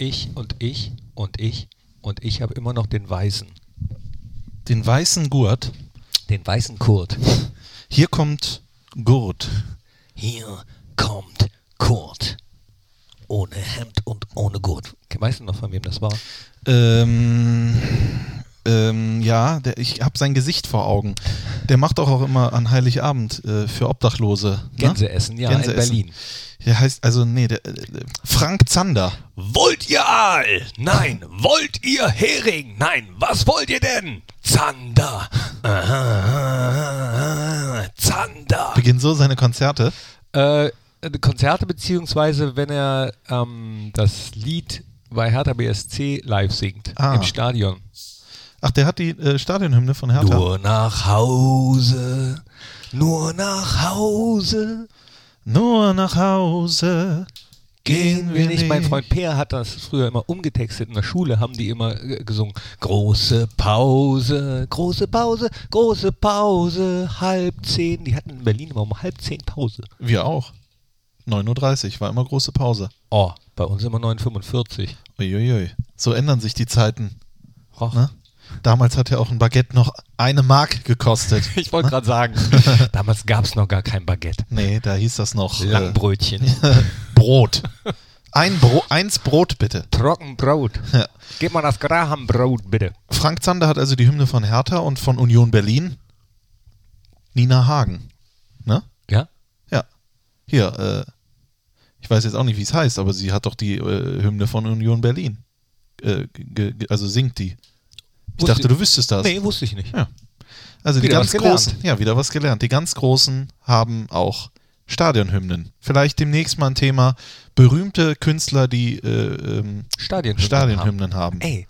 ich und ich und ich und ich habe immer noch den Weißen. Den weißen Gurt. Den weißen Kurt. Hier kommt Gurt. Hier kommt Kurt. Ohne Hemd und ohne Gurt. Weißt du noch, von wem das war? Ähm, ähm, ja, der, ich habe sein Gesicht vor Augen. Der macht doch auch immer an Heiligabend äh, für Obdachlose. ne? Gänseessen, ja, Gänseessen. in Berlin. Der heißt, also, nee, der, äh, Frank Zander. Wollt ihr Aal? Nein. Wollt ihr Hering? Nein. Was wollt ihr denn? Zander. Aha, Zander. Beginnt so seine Konzerte. Äh, Konzerte beziehungsweise wenn er ähm, das Lied bei Hertha BSC live singt Ah. im Stadion. Ach, der hat die äh, Stadionhymne von Hertha. Nur nach Hause, nur nach Hause Nur nach Hause gehen wir nicht. Mein Freund Peer hat das früher immer umgetextet. In der Schule haben die immer äh, gesungen. Große Pause, große Pause, große Pause, halb zehn. Die hatten in Berlin immer um halb zehn Pause. Wir auch. 9.30 Uhr war immer große Pause. Oh, bei uns immer 9,45. Uiuiui. So ändern sich die Zeiten. Och. Ne? Damals hat ja auch ein Baguette noch eine Mark gekostet. Ich wollte gerade sagen, damals gab es noch gar kein Baguette. Nee, da hieß das noch äh, Langbrötchen. Brot. Ein Bro eins Brot bitte. Trockenbrot. Ja. Gib mal das Graham-Brot, bitte. Frank Zander hat also die Hymne von Hertha und von Union Berlin. Nina Hagen. Ne? Ja? Ja. Hier, äh, ich weiß jetzt auch nicht, wie es heißt, aber sie hat doch die äh, Hymne von Union Berlin. Äh, also singt die. Ich Wusste- dachte, du wüsstest das. Nee, wusste ich nicht. Ja. Also die Wieder ganz was gelernt. großen, ja, wieder was gelernt. Die ganz großen haben auch Stadionhymnen. Vielleicht demnächst mal ein Thema berühmte Künstler, die äh, ähm, Stadionhymnen. Stadionhymnen haben. Ey,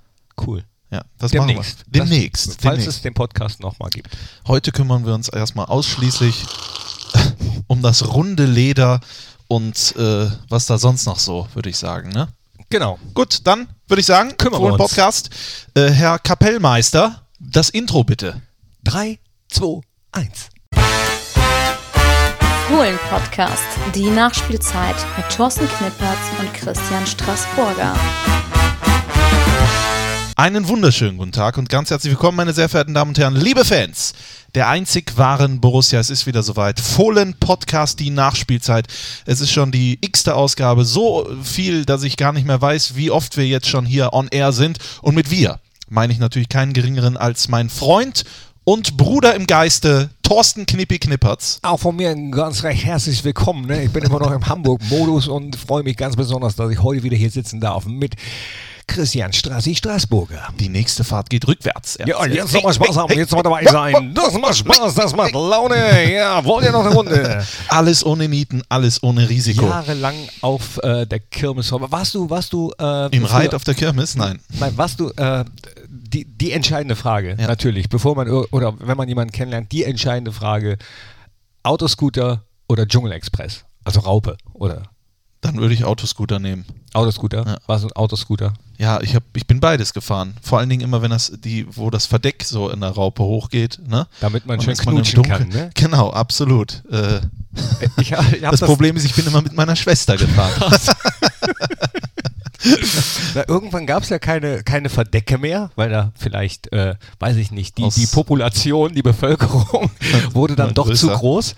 cool. Ja, das Demnächst. machen wir. Demnächst. Das, falls demnächst. es den Podcast nochmal gibt. Heute kümmern wir uns erstmal ausschließlich um das runde Leder und äh, was da sonst noch so, würde ich sagen. Ne? Genau. Gut, dann würde ich sagen, Kümmern wir uns. Podcast. Äh, Herr Kapellmeister, das Intro bitte. 3, 2, 1. Fohlen-Podcast, die Nachspielzeit mit Thorsten Knippertz und Christian Straßburger. Einen wunderschönen guten Tag und ganz herzlich willkommen, meine sehr verehrten Damen und Herren, liebe Fans der einzig wahren Borussia. Es ist wieder soweit. Fohlen Podcast, die Nachspielzeit. Es ist schon die x-te Ausgabe. So viel, dass ich gar nicht mehr weiß, wie oft wir jetzt schon hier on air sind. Und mit wir meine ich natürlich keinen geringeren als mein Freund und Bruder im Geiste, Thorsten Knippi Knippertz. Auch von mir ein ganz recht herzlich willkommen. Ne? Ich bin immer noch im Hamburg-Modus und freue mich ganz besonders, dass ich heute wieder hier sitzen darf mit Christian Strassi Straßburger. Die nächste Fahrt geht rückwärts. Ja, jetzt nochmal Spaß haben, jetzt mal dabei sein. Das macht Spaß, das macht Laune. Ja, wollt ihr noch eine Runde? Alles ohne Mieten, alles ohne Risiko. Jahrelang auf äh, der Kirmes. Warst du, warst du äh, Im Reit auf der Kirmes? Nein. Nein, warst du äh, die, die entscheidende Frage, Ja. natürlich, bevor man oder wenn man jemanden kennenlernt, die entscheidende Frage: Autoscooter oder Dschungelexpress? Also Raupe oder Dann würde ich Autoscooter nehmen. Autoscooter? Ja. War so ein Autoscooter? Ja, ich, hab, ich bin beides gefahren. Vor allen Dingen immer, wenn das, die, wo das Verdeck so in der Raupe hochgeht, ne? Damit man Und schön man knutschen Dunkeln. kann, ne? Genau, absolut. Äh, Ich, hab- ich hab das, Problem ist, ich bin immer mit meiner Schwester gefahren. Na, irgendwann gab es ja keine, keine Verdecke mehr, weil da vielleicht, äh, weiß ich nicht, die, die Population, die Bevölkerung wurde dann doch zu größer. groß.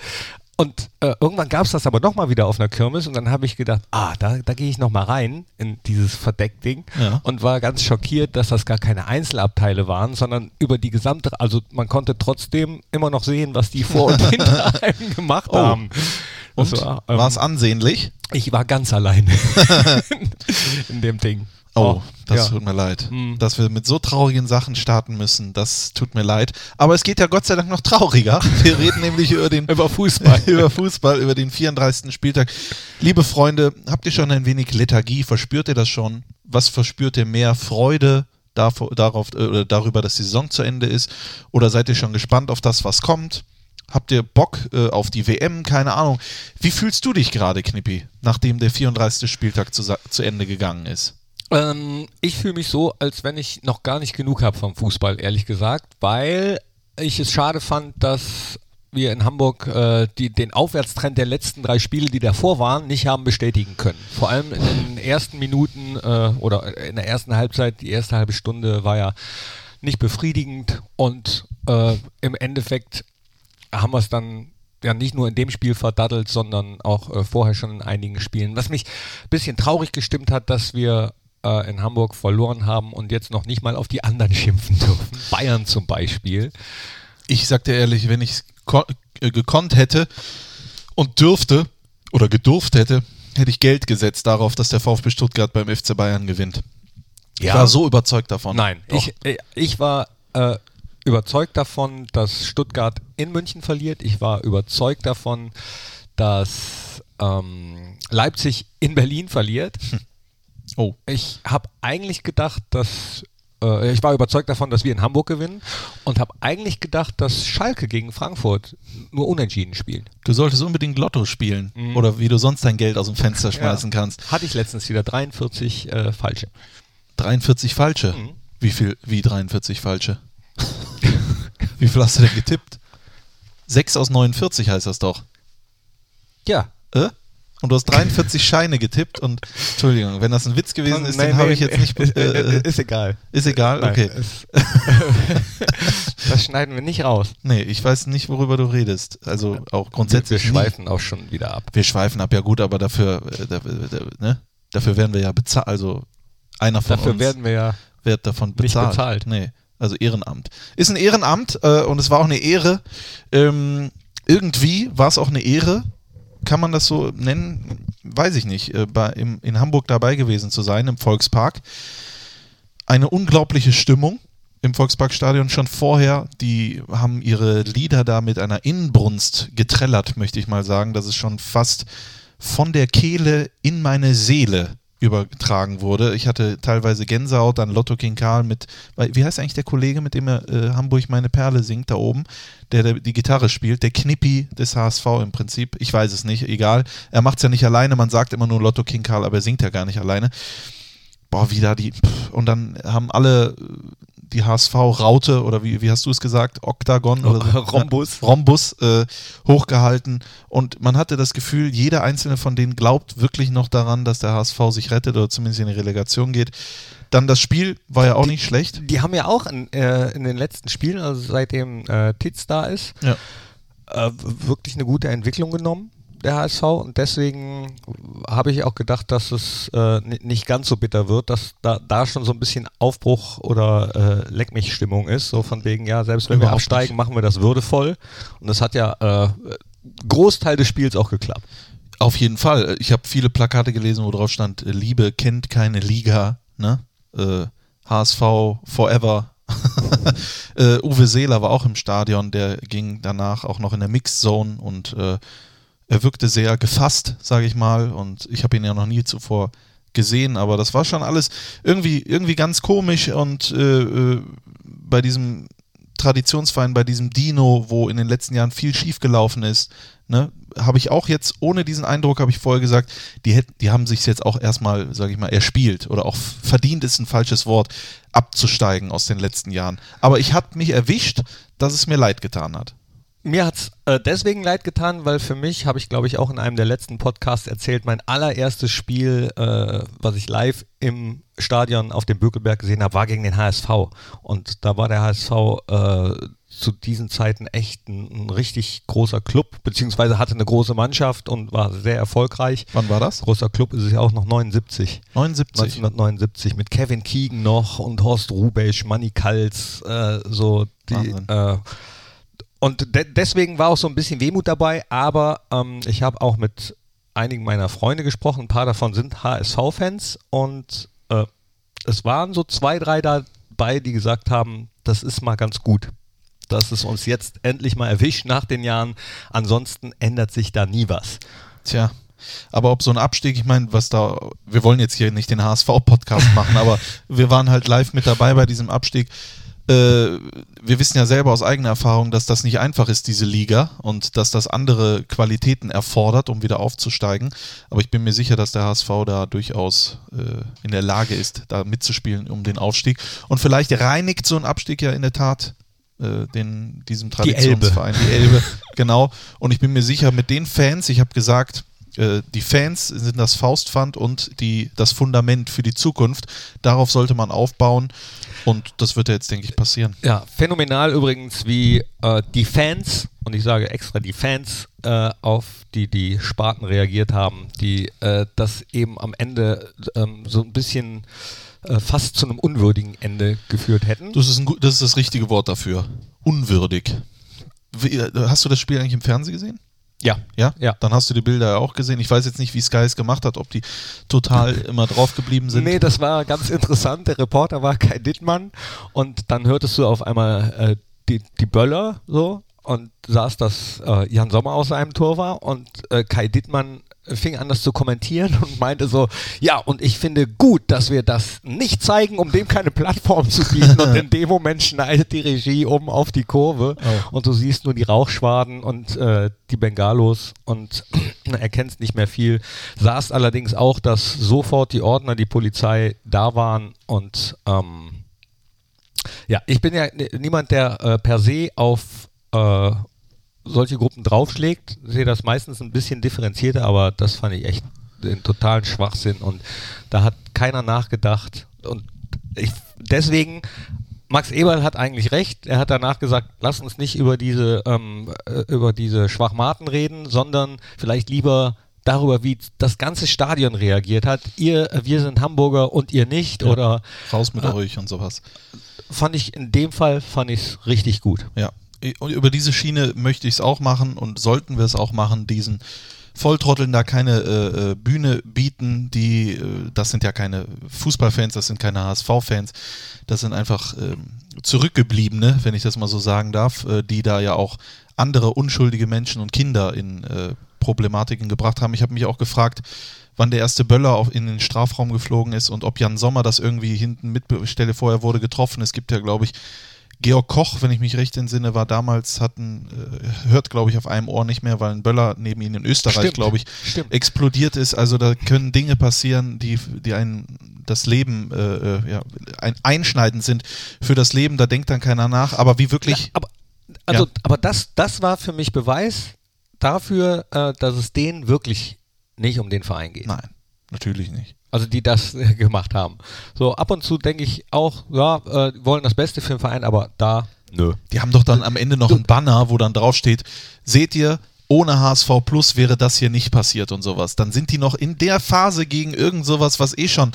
Und äh, irgendwann gab es das aber nochmal wieder auf einer Kirmes und dann habe ich gedacht, ah, da, da gehe ich nochmal rein in dieses Verdeckding Ja. und war ganz schockiert, dass das gar keine Einzelabteile waren, sondern über die gesamte, also man konnte trotzdem immer noch sehen, was die vor und hinter einem gemacht Oh. haben. Und Das war, ähm, war es ansehnlich? ich war ganz allein in dem Ding. Oh, das ja. tut mir leid. Hm. Dass wir mit so traurigen Sachen starten müssen, das tut mir leid. Aber es geht ja Gott sei Dank noch trauriger. Wir reden nämlich über den Über Fußball. über Fußball, über den 34. Spieltag. Liebe Freunde, habt ihr schon ein wenig Lethargie? Verspürt ihr das schon? Was verspürt ihr mehr? Freude darauf, äh, oder darüber, dass die Saison zu Ende ist? Oder seid ihr schon gespannt auf das, was kommt? Habt ihr Bock äh, auf die WM? Keine Ahnung. Wie fühlst du dich gerade, Knippi, nachdem der 34. Spieltag zu, zu Ende gegangen ist? Ähm, ich fühle mich so, als wenn ich noch gar nicht genug habe vom Fußball, ehrlich gesagt, weil ich es schade fand, dass wir in Hamburg äh, die, den Aufwärtstrend der letzten drei Spiele, die davor waren, nicht haben bestätigen können. Vor allem in den ersten Minuten äh, oder in der ersten Halbzeit, die erste halbe Stunde war ja nicht befriedigend und äh, im Endeffekt haben wir es dann ja nicht nur in dem Spiel verdattelt, sondern auch äh, vorher schon in einigen Spielen. Was mich ein bisschen traurig gestimmt hat, dass wir äh, in Hamburg verloren haben und jetzt noch nicht mal auf die anderen schimpfen dürfen. Bayern zum Beispiel. Ich sag dir ehrlich, wenn ich es äh, gekonnt hätte und dürfte oder gedurft hätte, hätte ich Geld gesetzt darauf, dass der VfB Stuttgart beim FC Bayern gewinnt. Ich war so überzeugt davon. Nein, ich, äh, ich war äh, überzeugt davon, dass Stuttgart in München verliert. Ich war überzeugt davon, dass ähm, Leipzig in Berlin verliert. Oh. Ich habe eigentlich gedacht, dass äh, ich war überzeugt davon, dass wir in Hamburg gewinnen und habe eigentlich gedacht, dass Schalke gegen Frankfurt nur unentschieden spielt. Du solltest unbedingt Lotto spielen Mhm. oder wie du sonst dein Geld aus dem Fenster schmeißen kannst. Hatte ich letztens wieder 43 äh, falsche. 43 falsche. Mhm. Wie viel? Wie 43 falsche? wie viel hast du denn getippt? 6 aus 49 heißt das doch. Ja. Äh? Und du hast 43 Scheine getippt und Entschuldigung, wenn das ein Witz gewesen ist, den habe ich jetzt nicht. Ist, Äh, ist egal. ist egal, Nein, okay. es- das schneiden wir nicht raus. Nee, ich weiß nicht, worüber du redest. Also auch Wir grundsätzlich. nie. schweifen auch schon wieder ab. Wir schweifen ab, ja gut, aber dafür, äh, ne? dafür werden wir ja bezahlt. Also einer von Dafür uns werden wir ja. wird davon bezahlt. bezahlt. Nee, also Ehrenamt. Ist ein Ehrenamt äh, und es war auch eine Ehre. Ähm, irgendwie war es auch eine Ehre, kann man das so nennen? Weiß ich nicht. Äh, in Hamburg dabei gewesen zu sein, im Volkspark. Eine unglaubliche Stimmung im Volksparkstadion schon vorher. Die haben ihre Lieder da mit einer Inbrunst getrellert, möchte ich mal sagen, dass es schon fast von der Kehle in meine Seele übertragen wurde. Ich hatte teilweise Gänsehaut, dann Lotto King Karl mit, wie heißt eigentlich der Kollege, mit dem er äh, Hamburg meine Perle singt, da oben, der, der die Gitarre spielt, der Knippi des HSV im Prinzip. Ich weiß es nicht, egal. Er macht es ja nicht alleine, man sagt immer nur Lotto King Karl, aber er singt ja gar nicht alleine. Boah, wie da die, pff, und dann haben alle die HSV-Raute, oder wie, wie hast du es gesagt, Oktagon oder so, Rhombus. Rhombus äh, hochgehalten und man hatte das Gefühl, jeder einzelne von denen glaubt wirklich noch daran, dass der HSV sich rettet oder zumindest in die Relegation geht. Dann das Spiel war ja auch nicht schlecht. Die haben ja auch in, äh, in den letzten Spielen, also seitdem äh, Titz da ist, Ja. äh, wirklich eine gute Entwicklung genommen, der HSV. Und deswegen habe ich auch gedacht, dass es äh, ni- nicht ganz so bitter wird, dass da, da schon so ein bisschen Aufbruch oder äh, Leck mich Stimmung ist. So von wegen, ja, selbst wenn wir Überhaupt absteigen, nicht. machen wir das würdevoll. Und das hat ja äh, Großteil des Spiels auch geklappt. Auf jeden Fall. Ich habe viele Plakate gelesen, wo drauf stand, äh, Liebe kennt keine Liga, ne? Äh, HSV forever. äh, Uwe Seeler war auch im Stadion, der ging danach auch noch in der Mixed Zone und äh, er wirkte sehr gefasst, sage ich mal. Und ich habe ihn ja noch nie zuvor gesehen, aber das war schon alles irgendwie, irgendwie ganz komisch und äh, äh, bei diesem Traditionsverein, bei diesem Dino, wo in den letzten Jahren viel schiefgelaufen ist, ne, habe ich auch jetzt, ohne diesen Eindruck, habe ich vorher gesagt, die, hätten, die haben sich jetzt auch erstmal, sage ich mal, erspielt oder auch verdient ist ein falsches Wort, abzusteigen aus den letzten Jahren. Aber ich habe mich erwischt, dass es mir leid getan hat. Mir hat es äh, deswegen leid getan, weil für mich, habe ich glaube ich auch in einem der letzten Podcasts erzählt, mein allererstes Spiel, äh, was ich live im Stadion auf dem Bökelberg gesehen habe, war gegen den HSV. Und da war der HSV äh, zu diesen Zeiten echt ein, ein richtig großer Club, beziehungsweise hatte eine große Mannschaft und war sehr erfolgreich. Wann war das? Großer Club ist es ja auch noch 79. 79. 1979 mit Kevin Keegan noch und Horst Rubesch, Manny Kals, äh, so die. Und de deswegen war auch so ein bisschen Wehmut dabei, aber ähm, ich habe auch mit einigen meiner Freunde gesprochen, ein paar davon sind HSV-Fans und äh, es waren so zwei, drei dabei, die gesagt haben, das ist mal ganz gut, dass es uns jetzt endlich mal erwischt nach den Jahren, ansonsten ändert sich da nie was. Tja. Aber ob so ein Abstieg, ich meine, was da, wir wollen jetzt hier nicht den HSV-Podcast machen, aber wir waren halt live mit dabei bei diesem Abstieg. Äh, wir wissen ja selber aus eigener Erfahrung, dass das nicht einfach ist, diese Liga, und dass das andere Qualitäten erfordert, um wieder aufzusteigen. Aber ich bin mir sicher, dass der HSV da durchaus äh, in der Lage ist, da mitzuspielen um den Aufstieg. Und vielleicht reinigt so ein Abstieg ja in der Tat äh, den, diesem Traditionsverein, die Elbe. die Elbe, genau. Und ich bin mir sicher, mit den Fans, ich habe gesagt, äh, die Fans sind das Faustpfand und die, das Fundament für die Zukunft. Darauf sollte man aufbauen. Und das wird ja jetzt, denke ich, passieren. Ja, phänomenal übrigens, wie äh, die Fans, und ich sage extra die Fans, äh, auf die, die Sparten reagiert haben, die äh, das eben am Ende ähm, so ein bisschen äh, fast zu einem unwürdigen Ende geführt hätten. Das ist, ein, das, ist das richtige Wort dafür. Unwürdig. Wie, hast du das Spiel eigentlich im Fernsehen gesehen? Ja. Ja? Ja. Dann hast du die Bilder ja auch gesehen. Ich weiß jetzt nicht, wie Sky es gemacht hat, ob die total immer drauf geblieben sind. Nee, das war ganz interessant. Der Reporter war Kai Dittmann und dann hörtest du auf einmal äh, die, die Böller so und saß, dass äh, Jan Sommer aus seinem Tor war und äh, Kai Dittmann fing an, das zu kommentieren und meinte so, ja, und ich finde gut, dass wir das nicht zeigen, um dem keine Plattform zu bieten. und in dem Moment schneidet die Regie um auf die Kurve oh. und du siehst nur die Rauchschwaden und äh, die Bengalos und erkennst nicht mehr viel. Sahst allerdings auch, dass sofort die Ordner, die Polizei da waren und ähm, ja, ich bin ja niemand, der äh, per se auf äh, solche Gruppen draufschlägt, sehe das meistens ein bisschen differenzierter, aber das fand ich echt den totalen Schwachsinn und da hat keiner nachgedacht und ich, deswegen Max Eberl hat eigentlich recht. Er hat danach gesagt, lass uns nicht über diese ähm, äh, über diese Schwachmaten reden, sondern vielleicht lieber darüber, wie das ganze Stadion reagiert hat. Ihr, wir sind Hamburger und ihr nicht ja, oder raus mit äh, euch und sowas. Fand ich in dem Fall fand ich es richtig gut. Ja, über diese Schiene möchte ich es auch machen und sollten wir es auch machen, diesen Volltrotteln da keine äh, äh, Bühne bieten, die, äh, das sind ja keine Fußballfans, das sind keine HSV-Fans, das sind einfach äh, Zurückgebliebene, wenn ich das mal so sagen darf, äh, die da ja auch andere unschuldige Menschen und Kinder in äh, Problematiken gebracht haben. Ich habe mich auch gefragt, wann der erste Böller auf, in den Strafraum geflogen ist und ob Jan Sommer das irgendwie hinten mitbestelle. Vorher wurde getroffen. Es gibt ja, glaube ich, Georg Koch, wenn ich mich recht entsinne, war damals, hat ein, äh, hört glaube ich auf einem Ohr nicht mehr, weil ein Böller neben ihm in Österreich, glaube ich, stimmt. explodiert ist. Also da können Dinge passieren, die, die einen das Leben äh, äh, ja, ein, einschneidend sind für das Leben, da denkt dann keiner nach. Aber wie wirklich. Ja, aber, also, ja. aber das, das war für mich Beweis dafür, äh, dass es denen wirklich nicht um den Verein geht. Nein, natürlich nicht. Also die das gemacht haben. So ab und zu denke ich auch, ja, äh, wollen das Beste für den Verein, aber da nö. Die haben doch dann am Ende noch ein Banner, wo dann drauf steht, seht ihr, ohne HSV Plus wäre das hier nicht passiert und sowas. Dann sind die noch in der Phase gegen irgend sowas, was eh schon.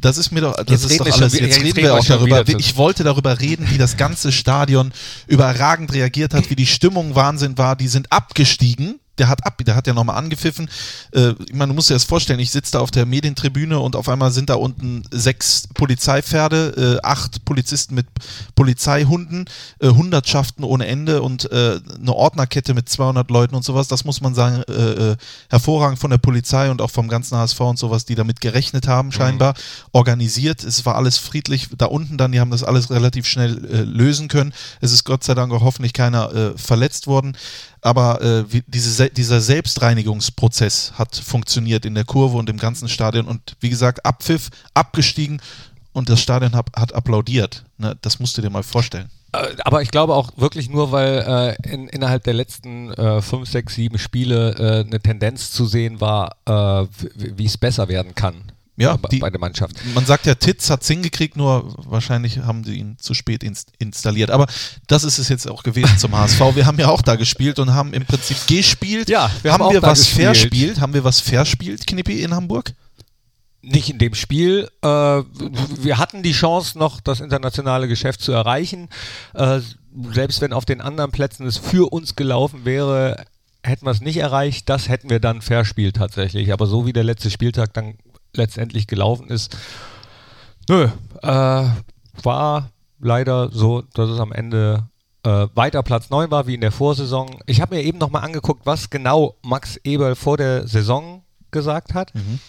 Das ist mir doch, das jetzt ist doch alles. Wieder, jetzt, jetzt, reden wir auch darüber. Ich wollte darüber reden, wie das ganze Stadion überragend reagiert hat, wie die Stimmung Wahnsinn war. Die sind abgestiegen der hat ab, der hat ja nochmal angepfiffen. Äh, ich meine, du musst dir das vorstellen, ich sitze da auf der Medientribüne und auf einmal sind da unten sechs Polizeipferde, äh, acht Polizisten mit Polizeihunden, äh, Hundertschaften ohne Ende und äh, eine Ordnerkette mit 200 Leuten und sowas. Das muss man sagen, äh, äh, hervorragend von der Polizei und auch vom ganzen HSV und sowas, die damit gerechnet haben, scheinbar, mhm. organisiert. Es war alles friedlich. Da unten dann, die haben das alles relativ schnell äh, lösen können. Es ist Gott sei Dank auch hoffentlich keiner verletzt worden aber äh, wie, diese, dieser Selbstreinigungsprozess hat funktioniert in der Kurve und im ganzen Stadion und wie gesagt, Abpfiff, abgestiegen und das Stadion hat, hat applaudiert. Ne? Das musst du dir mal vorstellen. Äh, aber ich glaube auch wirklich nur, weil äh, in, innerhalb der letzten äh, fünf, sechs, sieben Spiele äh, eine Tendenz zu sehen war, äh, wie es besser werden kann ja, die, bei der Mannschaft. Man sagt ja, Titz hat es hingekriegt, nur wahrscheinlich haben sie ihn zu spät inst installiert. Aber das ist es jetzt auch gewesen zum HSV. Wir haben ja auch da gespielt und haben im Prinzip gespielt. Ja, wir haben, haben wir was gespielt. verspielt? Haben wir was verspielt, Knippi, in Hamburg? Nicht in dem Spiel. Äh, wir hatten die Chance, noch das internationale Geschäft zu erreichen. Äh, selbst wenn auf den anderen Plätzen es für uns gelaufen wäre, hätten wir es nicht erreicht. Das hätten wir dann verspielt tatsächlich. Aber so wie der letzte Spieltag dann letztendlich gelaufen ist. Nö, äh, war leider so, dass es am Ende äh, weiter Platz 9 war wie in der Vorsaison. Ich habe mir eben nochmal angeguckt, was genau Max Eberl vor der Saison gesagt hat. Mhm.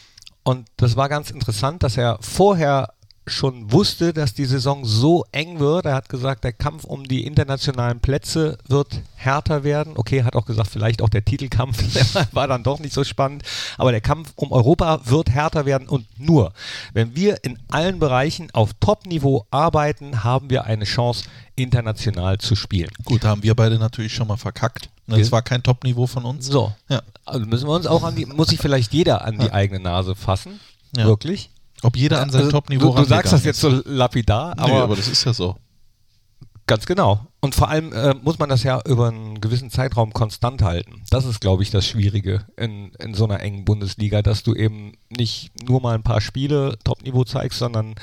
Und das war ganz interessant, dass er vorher schon wusste, dass die Saison so eng wird. Er hat gesagt, der Kampf um die internationalen Plätze wird härter werden. Okay, hat auch gesagt, vielleicht auch der Titelkampf war dann doch nicht so spannend. Aber der Kampf um Europa wird härter werden und nur, wenn wir in allen Bereichen auf Top-Niveau arbeiten, haben wir eine Chance, international zu spielen. Gut, da haben wir beide natürlich schon mal verkackt. Das Wir- war kein Top-Niveau von uns. So, Ja. also müssen wir uns auch an die, muss sich vielleicht jeder an die eigene Nase fassen. Ja. Wirklich. Ob jeder an sein Also, Top-Niveau du, du sagst das jetzt so lapidar, aber, Nö, aber das ist ja so. ganz genau. Und vor allem äh, muss man das ja über einen gewissen Zeitraum konstant halten. Das ist, glaube ich, das Schwierige in, in so einer engen Bundesliga, dass du eben nicht nur mal ein paar Spiele Top-Niveau zeigst, sondern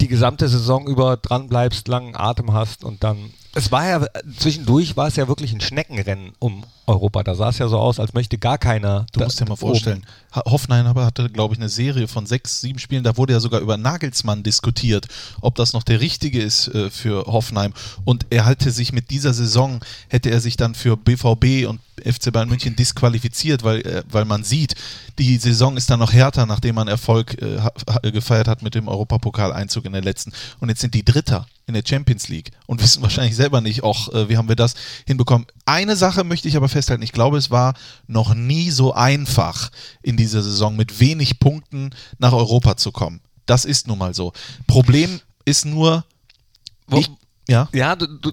die gesamte Saison über dran bleibst, langen Atem hast und dann. Es war ja, zwischendurch war es ja wirklich ein Schneckenrennen um Europa. Da sah es ja so aus, als möchte gar keiner. Du musst dir mal oben. vorstellen, Ha- Hoffenheim hatte, glaube ich, eine Serie von sechs, sieben Spielen. Da wurde ja sogar über Nagelsmann diskutiert, ob das noch der richtige ist äh, für Hoffenheim. Und er hatte sich mit dieser Saison, hätte er sich dann für BVB und FC Bayern München disqualifiziert, weil, äh, weil man sieht, die Saison ist dann noch härter, nachdem man Erfolg äh, gefeiert hat mit dem Europapokaleinzug in der letzten. Und jetzt sind die Dritter in der Champions League und wissen wahrscheinlich selber nicht auch, äh, wie haben wir das hinbekommen. Eine Sache möchte ich aber festhalten. Ich glaube, es war noch nie so einfach in dieser Saison mit wenig Punkten nach Europa zu kommen. Das ist nun mal so. Problem ist nur, ich, ja, Ja, du, du,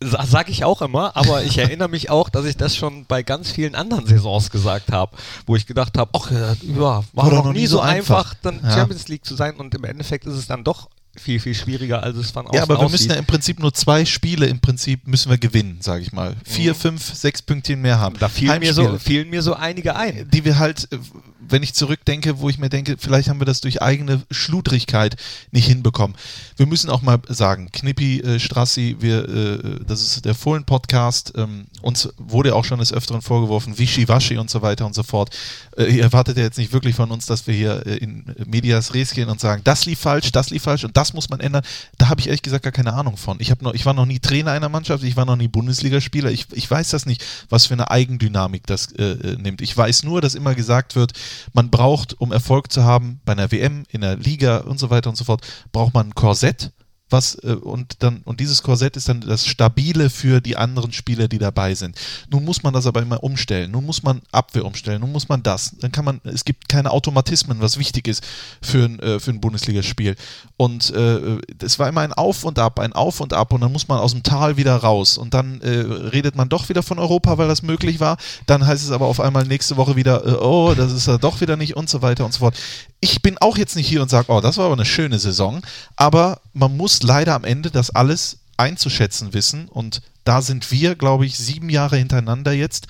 sa- sag ich auch immer, aber ich erinnere mich auch, dass ich das schon bei ganz vielen anderen Saisons gesagt habe, wo ich gedacht habe, ach ja, ja, war doch noch nie so einfach, dann Ja. Champions League zu sein und im Endeffekt ist es dann doch viel, viel schwieriger, als es von außen Ja, aber wir aussieht. müssen ja im Prinzip nur zwei Spiele im Prinzip müssen wir gewinnen, sage ich mal. Vier, fünf, sechs Pünktchen mehr haben. da fielen mir, so, fielen mir so einige ein. die wir halt, äh, wenn ich zurückdenke, wo ich mir denke, vielleicht haben wir das durch eigene Schludrigkeit nicht hinbekommen. Wir müssen auch mal sagen, Knippi, äh, Strassi, wir, äh, das ist der Fohlen-Podcast, ähm, uns wurde auch schon des Öfteren vorgeworfen, Wischiwaschi und so weiter und so fort. Äh, ihr erwartet ja jetzt nicht wirklich von uns, dass wir hier äh, in Medias Res gehen und sagen, das lief falsch, das lief falsch und das muss man ändern. Da habe ich ehrlich gesagt gar keine Ahnung von. Ich, noch, ich war noch nie Trainer einer Mannschaft, ich war noch nie Bundesligaspieler, ich, ich weiß das nicht, was für eine Eigendynamik das äh, äh, nimmt. Ich weiß nur, dass immer gesagt wird, man braucht, um Erfolg zu haben, bei einer WM, in der Liga und so weiter und so fort, braucht man ein Korsett, was äh, und dann und dieses Korsett ist dann das stabile für die anderen Spieler, die dabei sind. Nun muss man das aber immer umstellen. Nun muss man Abwehr umstellen. Nun muss man das. Dann kann man. Es gibt keine Automatismen, was wichtig ist für ein äh, für ein Bundesligaspiel. Und äh, es war immer ein Auf und Ab, ein Auf und Ab und dann muss man aus dem Tal wieder raus und dann äh, redet man doch wieder von Europa, weil das möglich war. Dann heißt es aber auf einmal nächste Woche wieder, äh, oh, das ist ja doch wieder nicht und so weiter und so fort. Ich bin auch jetzt nicht hier und sage, oh, das war aber eine schöne Saison, aber man muss leider am Ende das alles einzuschätzen wissen und da sind wir, glaube ich, sieben Jahre hintereinander jetzt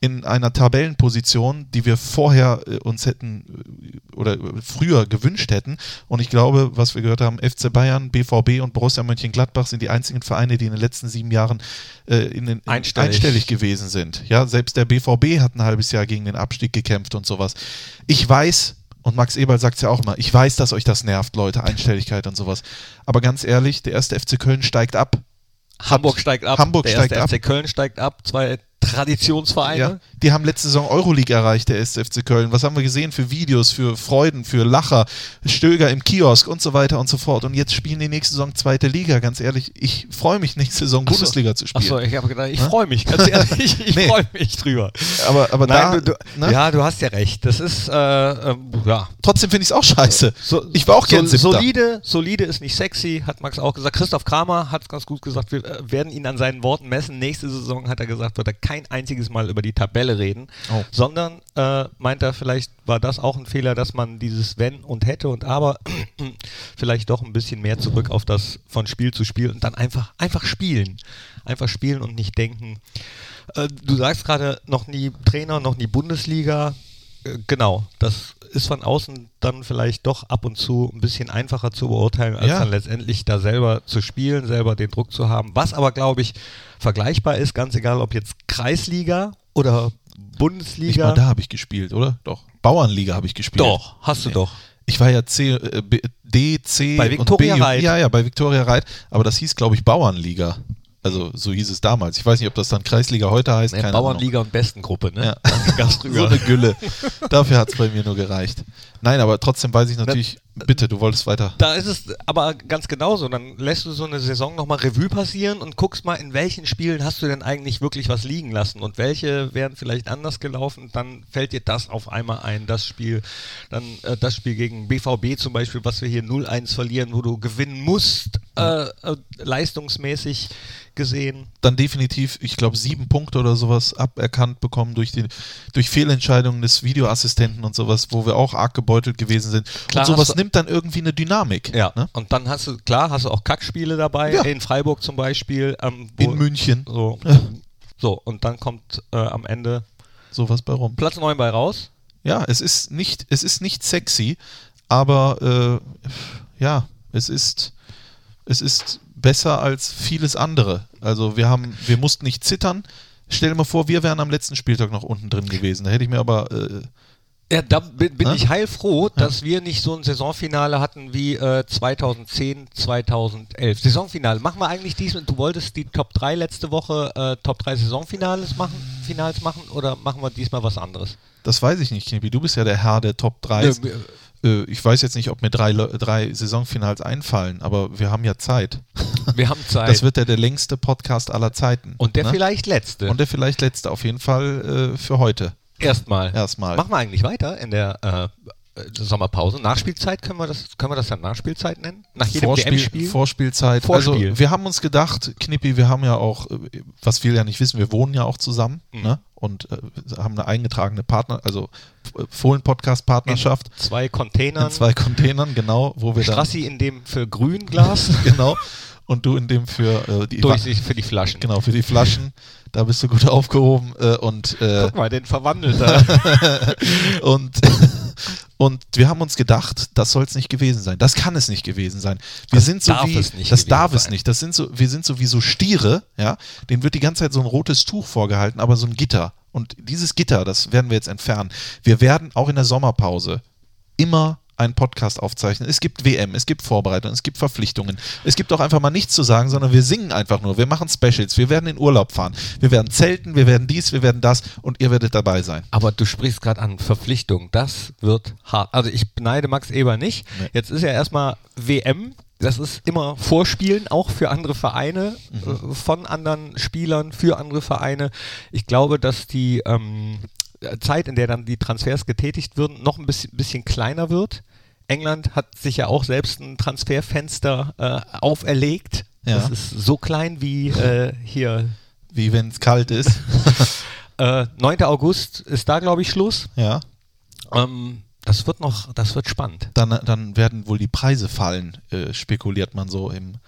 in einer Tabellenposition, die wir vorher äh, uns hätten äh, oder äh, früher gewünscht hätten. Und ich glaube, was wir gehört haben, FC Bayern, BVB und Borussia Mönchengladbach sind die einzigen Vereine, die in den letzten sieben Jahren äh, in den, in Einstellig. einstellig gewesen sind. Ja, selbst der BVB hat ein halbes Jahr gegen den Abstieg gekämpft und sowas. Ich weiß, und Max Eberl sagt es ja auch immer, ich weiß, dass euch das nervt, Leute, Einstelligkeit und sowas. Aber ganz ehrlich, der erste FC Köln steigt ab. Hamburg steigt ab, Hamburg der steigt erste ab. FC Köln steigt ab, zwei Traditionsvereine. Ja, die haben letzte Saison Euroleague erreicht, der erste FC Köln. Was haben wir gesehen für Videos, für Freuden, für Lacher, Stöger im Kiosk und so weiter und so fort. Und jetzt spielen die nächste Saison zweite Liga. Ganz ehrlich, ich freue mich, nächste Saison Ach so. Bundesliga zu spielen. Achso, ich habe gedacht, ich freue mich, ganz ehrlich, ich Nee. freue mich drüber. Aber, aber da, Nein, du, du, ne? ja, du hast ja recht. Das ist, äh, ähm, ja. trotzdem finde ich es auch scheiße. So, ich war auch gern so, solide, solide ist nicht sexy, hat Max auch gesagt. Christoph Kramer hat es ganz gut gesagt, wir äh, werden ihn an seinen Worten messen. Nächste Saison hat er gesagt, wird er kein einziges Mal über die Tabelle reden, Oh. sondern äh, meint er, vielleicht war das auch ein Fehler, dass man dieses Wenn und hätte und aber vielleicht doch ein bisschen mehr zurück auf das von Spiel zu Spiel und dann einfach, einfach spielen. Einfach spielen und nicht denken. Äh, du sagst gerade noch nie Trainer, noch nie Bundesliga. Äh, Genau, das ist von außen dann vielleicht doch ab und zu ein bisschen einfacher zu beurteilen, als Ja. dann letztendlich da selber zu spielen, selber den Druck zu haben. Was aber, glaube ich, vergleichbar ist, ganz egal, ob jetzt Kreisliga oder Nicht Bundesliga. mal da habe ich gespielt, oder? Doch. Bauernliga habe ich gespielt. Doch, hast du doch. Ich war ja C, äh, B, D, C Bei Viktoria und B. Reit. Ja, ja, bei Viktoria Reit. Aber das hieß, glaube ich, Bauernliga. Also so hieß es damals. Ich weiß nicht, ob das dann Kreisliga heute heißt. Nee, Bauernliga und Bestengruppe, ne? Ja. Ahnung. früher. So eine Gülle. Dafür hat es bei mir nur gereicht. Nein, aber trotzdem weiß ich natürlich, bitte, du wolltest weiter. Da ist es aber ganz genauso. Dann lässt du so eine Saison nochmal Revue passieren und guckst mal, in welchen Spielen hast du denn eigentlich wirklich was liegen lassen und welche wären vielleicht anders gelaufen. Dann fällt dir das auf einmal ein, das Spiel. Dann äh, das Spiel gegen BVB zum Beispiel, was wir hier 0-1 verlieren, wo du gewinnen musst, äh, äh, leistungsmäßig gesehen. Dann definitiv, ich glaube, sieben Punkte oder sowas aberkannt bekommen durch, die, durch Fehlentscheidungen des Videoassistenten und sowas, wo wir auch arg gebeutelt gewesen sind. Klar und sowas nimmt dann irgendwie eine Dynamik. Ja, Ne? und dann hast du, klar, hast du auch Kackspiele dabei, Ja. in Freiburg zum Beispiel. Ähm, In München, So, Ja. so und dann kommt äh, am Ende sowas bei rum. Platz 9 bei raus. Ja, es ist nicht, es ist nicht sexy, aber äh, ja, es ist, es ist besser als vieles andere. Also wir haben, wir mussten nicht zittern. Stell dir mal vor, wir wären am letzten Spieltag noch unten drin gewesen. Da hätte ich mir aber äh, Ja, da bin, bin Ne? ich heilfroh, dass wir nicht so ein Saisonfinale hatten wie äh, 2010, 2011. Saisonfinale. Machen wir eigentlich diesmal, du wolltest die Top 3 letzte Woche äh, Top 3 Saisonfinales machen, Finals machen oder machen wir diesmal was anderes? das weiß ich nicht, Knippi. Du bist ja der Herr der Top 3. Nö, Äh, ich weiß jetzt nicht, ob mir drei, drei Saisonfinals einfallen, aber wir haben ja Zeit. Wir haben Zeit. Das wird ja der längste Podcast aller Zeiten. und der ne? vielleicht letzte. Und der vielleicht letzte, auf jeden Fall äh, für heute. Erstmal. Erstmal. Machen wir eigentlich weiter in der äh, äh, Sommerpause. Nachspielzeit können wir das, können wir das dann Nachspielzeit nennen? Nach jedem Vorspiel? Vorspielzeit. Vorspiel. Also wir haben uns gedacht, Knippi, wir haben ja auch, äh, was viele ja nicht wissen, wir wohnen ja auch zusammen Mhm. ne? und äh, haben eine eingetragene Partner, also äh, Fohlen-Podcast-Partnerschaft zwei Containern. in zwei Containern, genau, wo wir dann, Strassi in dem für Grünglas, genau, und du in dem für äh, die Durchsicht für die Flaschen. Genau, für die Flaschen. Da bist du gut aufgehoben. Äh, und, äh, Guck mal, den verwandelt er. und, und wir haben uns gedacht, das soll es nicht gewesen sein. Das kann es nicht gewesen sein. Wir Das sind so darf wie, es nicht das darf es sein. nicht. Das sind so, wir sind so wie so Stiere, ja. Denen wird die ganze Zeit so ein rotes Tuch vorgehalten, aber so ein Gitter. Und dieses Gitter, das werden wir jetzt entfernen. Wir werden auch in der Sommerpause immer einen Podcast aufzeichnen. Es gibt WM, es gibt Vorbereitungen, es gibt Verpflichtungen. Es gibt auch einfach mal nichts zu sagen, sondern wir singen einfach nur. Wir machen Specials, wir werden in Urlaub fahren, wir werden zelten, wir werden dies, wir werden das und ihr werdet dabei sein. Aber du sprichst gerade an Verpflichtung. Das wird hart. Also ich beneide Max Eber nicht. Nee. Jetzt ist ja erstmal WM. Das ist immer Vorspielen, auch für andere Vereine, Mhm. äh, von anderen Spielern, für andere Vereine. Ich glaube, dass die ähm, Zeit, in der dann die Transfers getätigt würden, noch ein bisschen, bisschen kleiner wird. England hat sich ja auch selbst ein Transferfenster äh, auferlegt. Ja. Das ist so klein wie äh, hier. Wie wenn es kalt ist. Äh, 9. August ist da, glaube ich, Schluss. ja. Ähm, das wird noch, das wird spannend. Dann, dann werden wohl die Preise fallen, äh, spekuliert man so im äh,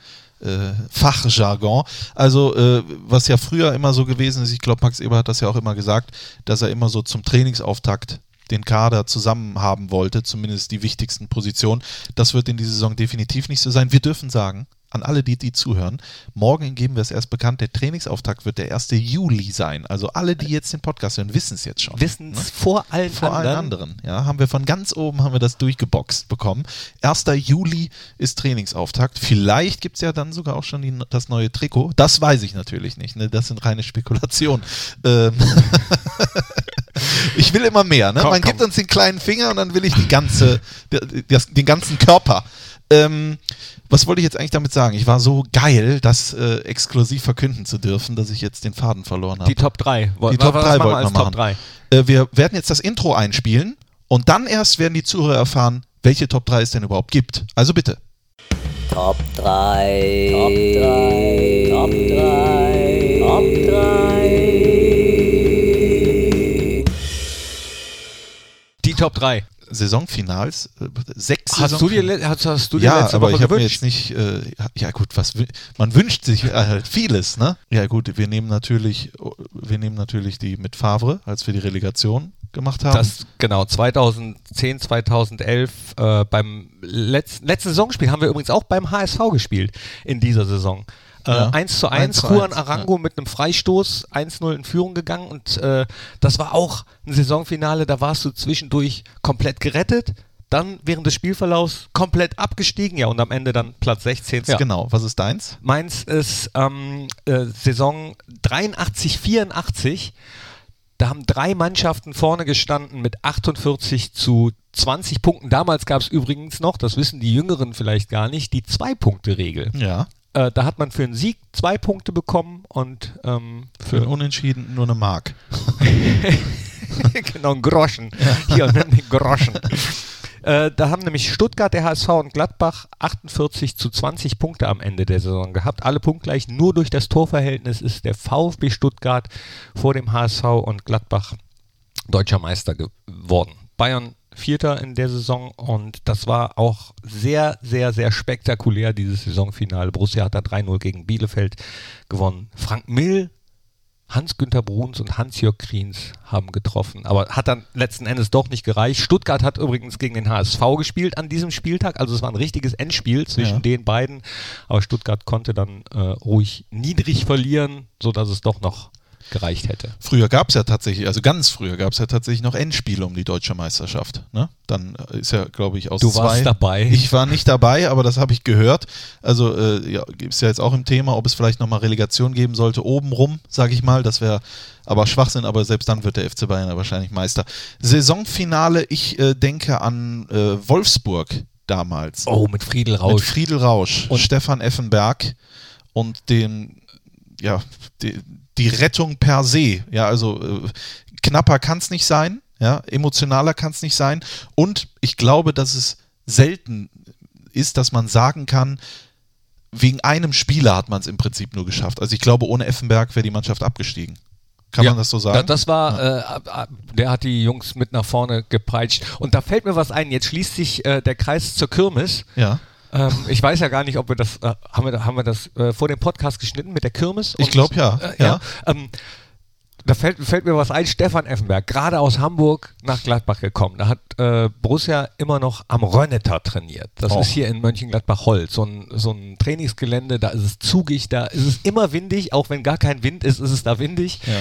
Fachjargon. Also, äh, was ja früher immer so gewesen ist, ich glaube, Max Eber hat das ja auch immer gesagt, dass er immer so zum Trainingsauftakt den Kader zusammen haben wollte, zumindest die wichtigsten Positionen. Das wird in dieser Saison definitiv nicht so sein. Wir dürfen sagen, an alle, die, die zuhören, morgen geben wir es erst bekannt, der Trainingsauftakt wird der 1. Juli sein. Also alle, die jetzt den Podcast hören, wissen es jetzt schon. Wissen es vor allen Vor anderen. allen anderen, ja, haben wir von ganz oben haben wir das durchgeboxt bekommen. 1. Juli ist Trainingsauftakt. Vielleicht gibt es ja dann sogar auch schon die, das neue Trikot. Das weiß ich natürlich nicht. Ne? Das sind reine Spekulationen. Ähm ich will immer mehr. Ne? Komm, Man komm. gibt uns den kleinen Finger und dann will ich die ganze, den ganzen Körper. Ähm, was wollte ich jetzt eigentlich damit sagen? Ich war so geil, das äh, exklusiv verkünden zu dürfen, dass ich jetzt den Faden verloren habe. Die Top 3. Die Top 3 wollten wir machen. Top 3. Äh, wir werden jetzt das Intro einspielen und dann erst werden die Zuhörer erfahren, welche Top 3 es denn überhaupt gibt. Also bitte. Top 3. Top 3. Top 3. Top 3. Die Top 3. Saisonfinals, äh, sechs Hast du dir, Saisonfinals. hast, hast du dir ja, letzte aber Woche ich habe mir jetzt nicht, äh, ja gut, was man wünscht sich äh, halt vieles, ne? Ja gut, wir nehmen natürlich, wir nehmen natürlich die mit Favre, als wir die Relegation gemacht haben. Das, genau, 2010, 2011 äh, beim letzten, letzten Saisonspiel haben wir übrigens auch beim HSV gespielt in dieser Saison. Äh, Ja. 1 zu 1 1, zu Juan 1, Arango mit einem Freistoß, 1-0 in Führung gegangen und äh, das war auch ein Saisonfinale, da warst du zwischendurch komplett gerettet, dann während des Spielverlaufs komplett abgestiegen, ja und am Ende dann Platz 16. Ja. Genau, was ist deins? Meins ist ähm, äh, Saison 83, 84. Da haben drei Mannschaften vorne gestanden mit 48 zu 20 Punkten. Damals gab es übrigens noch, das wissen die Jüngeren vielleicht gar nicht, die Zwei-Punkte-Regel. Ja. Äh, da hat man für einen Sieg zwei Punkte bekommen und ähm, Für für einen Unentschieden nur eine Mark. genau, einen Groschen. Hier, nimm den Groschen. Äh, da haben nämlich Stuttgart, der HSV und Gladbach 48 zu 20 Punkte am Ende der Saison gehabt. Alle punktgleich. Nur durch das Torverhältnis ist der VfB Stuttgart vor dem HSV und Gladbach deutscher Meister geworden. Bayern Vierter in der Saison und das war auch sehr, sehr, sehr spektakulär, dieses Saisonfinale. Borussia hat da 3-0 gegen Bielefeld gewonnen. Frank Mill Hans-Günter Bruns und Hans-Jörg Kriens haben getroffen, aber hat dann letzten Endes doch nicht gereicht. Stuttgart hat übrigens gegen den HSV gespielt an diesem Spieltag, also es war ein richtiges Endspiel zwischen Ja. den beiden, aber Stuttgart konnte dann äh, ruhig niedrig verlieren, sodass es doch noch gereicht hätte. Früher gab es ja tatsächlich, also ganz früher gab es ja tatsächlich noch Endspiele um die deutsche Meisterschaft. Ne? Dann äh, ist ja, glaube ich, aus Du zwei. warst dabei. Ich war nicht dabei, aber das habe ich gehört. Also äh, ja, gibt es ja jetzt auch im Thema, ob es vielleicht nochmal Relegation geben sollte, obenrum, sage ich mal. Das wäre aber Schwachsinn, aber selbst dann wird der FC Bayern ja wahrscheinlich Meister. Saisonfinale, ich äh, denke an äh, Wolfsburg damals. Oh, mit Friedel Mit Rausch. Friedel Rausch, Und- Stefan Effenberg und den, ja, die, die Rettung per se. Ja, also äh, knapper kann es nicht sein, ja, emotionaler kann es nicht sein. Und ich glaube, dass es selten ist, dass man sagen kann, wegen einem Spieler hat man es im Prinzip nur geschafft. Also ich glaube, ohne Effenberg wäre die Mannschaft abgestiegen. Kann Ja, man das so sagen? das war, äh, ab- ab- der hat die Jungs mit nach vorne gepeitscht. Und da fällt mir was ein. Jetzt schließt sich äh, der Kreis zur Kirmes. ja. Ähm, ich weiß ja gar nicht, ob wir das, äh, haben wir, haben wir das äh, vor dem Podcast geschnitten mit der Kirmes? Ich Und- glaub, ja, Äh, ja. ja. Ähm, da fällt, fällt mir was ein, Stefan Effenberg, gerade aus Hamburg nach Gladbach gekommen. Da hat äh, Borussia immer noch am Rönneter trainiert. Das Oh. ist hier in Mönchengladbach-Holz, so ein, so ein Trainingsgelände, da ist es zugig, da ist es immer windig, auch wenn gar kein Wind ist, ist es da windig. Ja.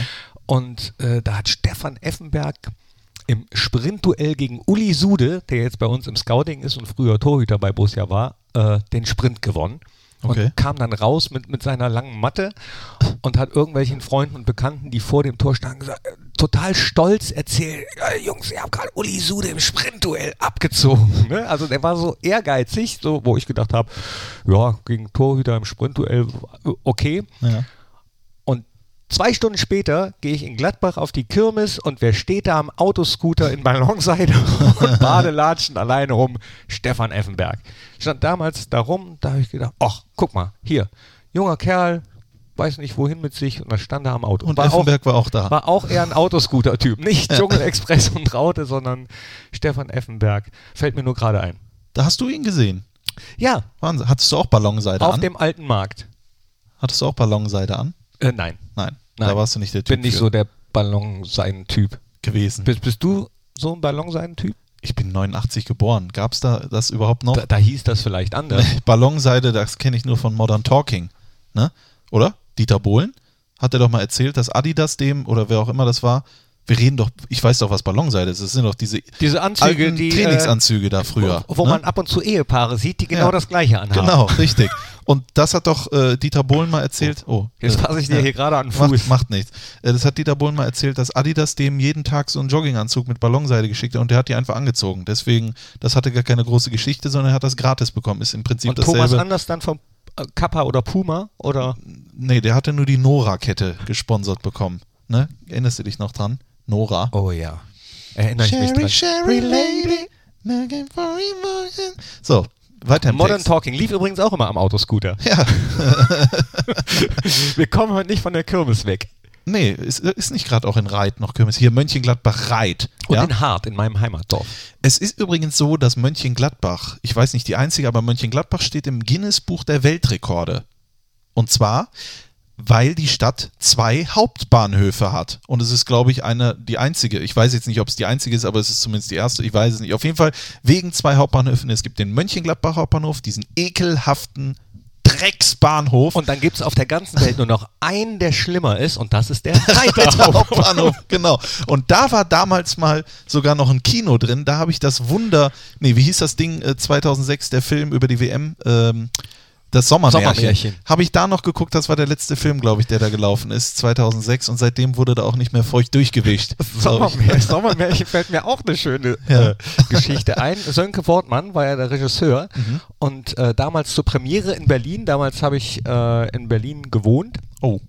Und äh, da hat Stefan Effenberg im Sprintduell gegen Uli Sude, der jetzt bei uns im Scouting ist und früher Torhüter bei Borussia war, äh, den Sprint gewonnen. Okay. Und kam dann raus mit, mit seiner langen Matte und hat irgendwelchen Freunden und Bekannten, die vor dem Tor standen, gesagt, äh, total stolz erzählt, "Ja, Jungs, ihr habt gerade Uli Sude im Sprintduell abgezogen. Ne? Also der war so ehrgeizig, so, wo ich gedacht habe, ja, gegen Torhüter im Sprintduell, äh, okay. ja. Zwei Stunden später gehe ich in Gladbach auf die Kirmes und wer steht da am Autoscooter in Ballonseide und Badelatschen alleine rum? Stefan Effenberg. Stand damals da rum, da habe ich gedacht, ach, guck mal, hier, junger Kerl, weiß nicht wohin mit sich und dann stand er am Auto. Und war Effenberg war auch da. Auch, war auch eher ein Autoscooter-Typ, nicht Dschungelexpress und Raute, sondern Stefan Effenberg. Fällt mir nur gerade ein. Da hast du ihn gesehen. Ja, Wahnsinn. Hattest du auch Ballonseide auf an? dem alten Markt. Hattest du auch Ballonseide an? Äh, nein, Nein, Nein. da warst du nicht der Typ bin nicht für so der Ballonseiden-Typ. gewesen. Bist, bist du so ein Ballonseidentyp? Ich bin 89 geboren. Gab es da das überhaupt noch? Da, da hieß das vielleicht anders. Ballonseide, das kenne ich nur von Modern Talking. Ne? Oder? Dieter Bohlen hat er doch mal erzählt, dass Adidas dem, oder wer auch immer das war, wir reden doch, ich weiß doch, was Ballonseide ist. Das sind doch diese Diese Anzüge, die, Trainingsanzüge da früher. wo, wo ne? man ab und zu Ehepaare sieht, die genau Ja. das Gleiche anhaben. Genau, richtig. Und das hat doch äh, Dieter Bohlen mal erzählt. Oh, Jetzt äh, fasse ich dir hier gerade an den Fuß. Macht, macht nichts. Äh, Das hat Dieter Bohlen mal erzählt, dass Adidas dem jeden Tag so einen Jogginganzug mit Ballonseide geschickt hat und der hat die einfach angezogen. Deswegen, das hatte gar keine große Geschichte, sondern er hat das gratis bekommen. Ist im Prinzip Und Thomas dasselbe. Anders dann vom äh, Kappa oder Puma oder Nee, der hatte nur die Nora-Kette gesponsert bekommen. Ne? Erinnerst du dich noch dran? Nora. Oh ja. Erinnere ich mich dran. Sherry Lady, looking for emotion. So, weiter Modern Text. Talking lief übrigens auch immer am Autoscooter. Ja, Wir kommen heute nicht von der Kirmes weg. nee, ist, ist nicht gerade auch in Reit noch Kirmes. Hier Mönchengladbach-Reit. Und ja? in Hart, in meinem Heimatdorf. Es ist übrigens so, dass Mönchengladbach, ich weiß nicht die einzige, aber Mönchengladbach steht im Guinness-Buch der Weltrekorde. Und zwar, weil die Stadt zwei Hauptbahnhöfe hat. Und es ist, glaube ich, eine, die einzige. Ich weiß jetzt nicht, ob es die einzige ist, aber es ist zumindest die erste. Ich weiß es nicht. Auf jeden Fall wegen zwei Hauptbahnhöfen. Es gibt den Mönchengladbach Hauptbahnhof, diesen ekelhaften Drecksbahnhof. Und dann gibt es auf der ganzen Welt nur noch einen, der schlimmer ist, und das ist der Reiter. Hauptbahnhof, genau. Und da war damals mal sogar noch ein Kino drin. Da habe ich das Wunder, nee, wie hieß das Ding äh, 2006, der Film über die WM? Ähm, Das Sommermärchen. Sommermärchen. Habe ich da noch geguckt, das war der letzte Film, glaube ich, der da gelaufen ist, 2006 und seitdem wurde da auch nicht mehr feucht durchgewischt. Sommermärchen, Sommermärchen fällt mir auch eine schöne Ja. äh, Geschichte ein. Sönke Wortmann war ja der Regisseur Mhm. und äh, damals zur Premiere in Berlin, damals habe ich äh, in Berlin gewohnt. Oh.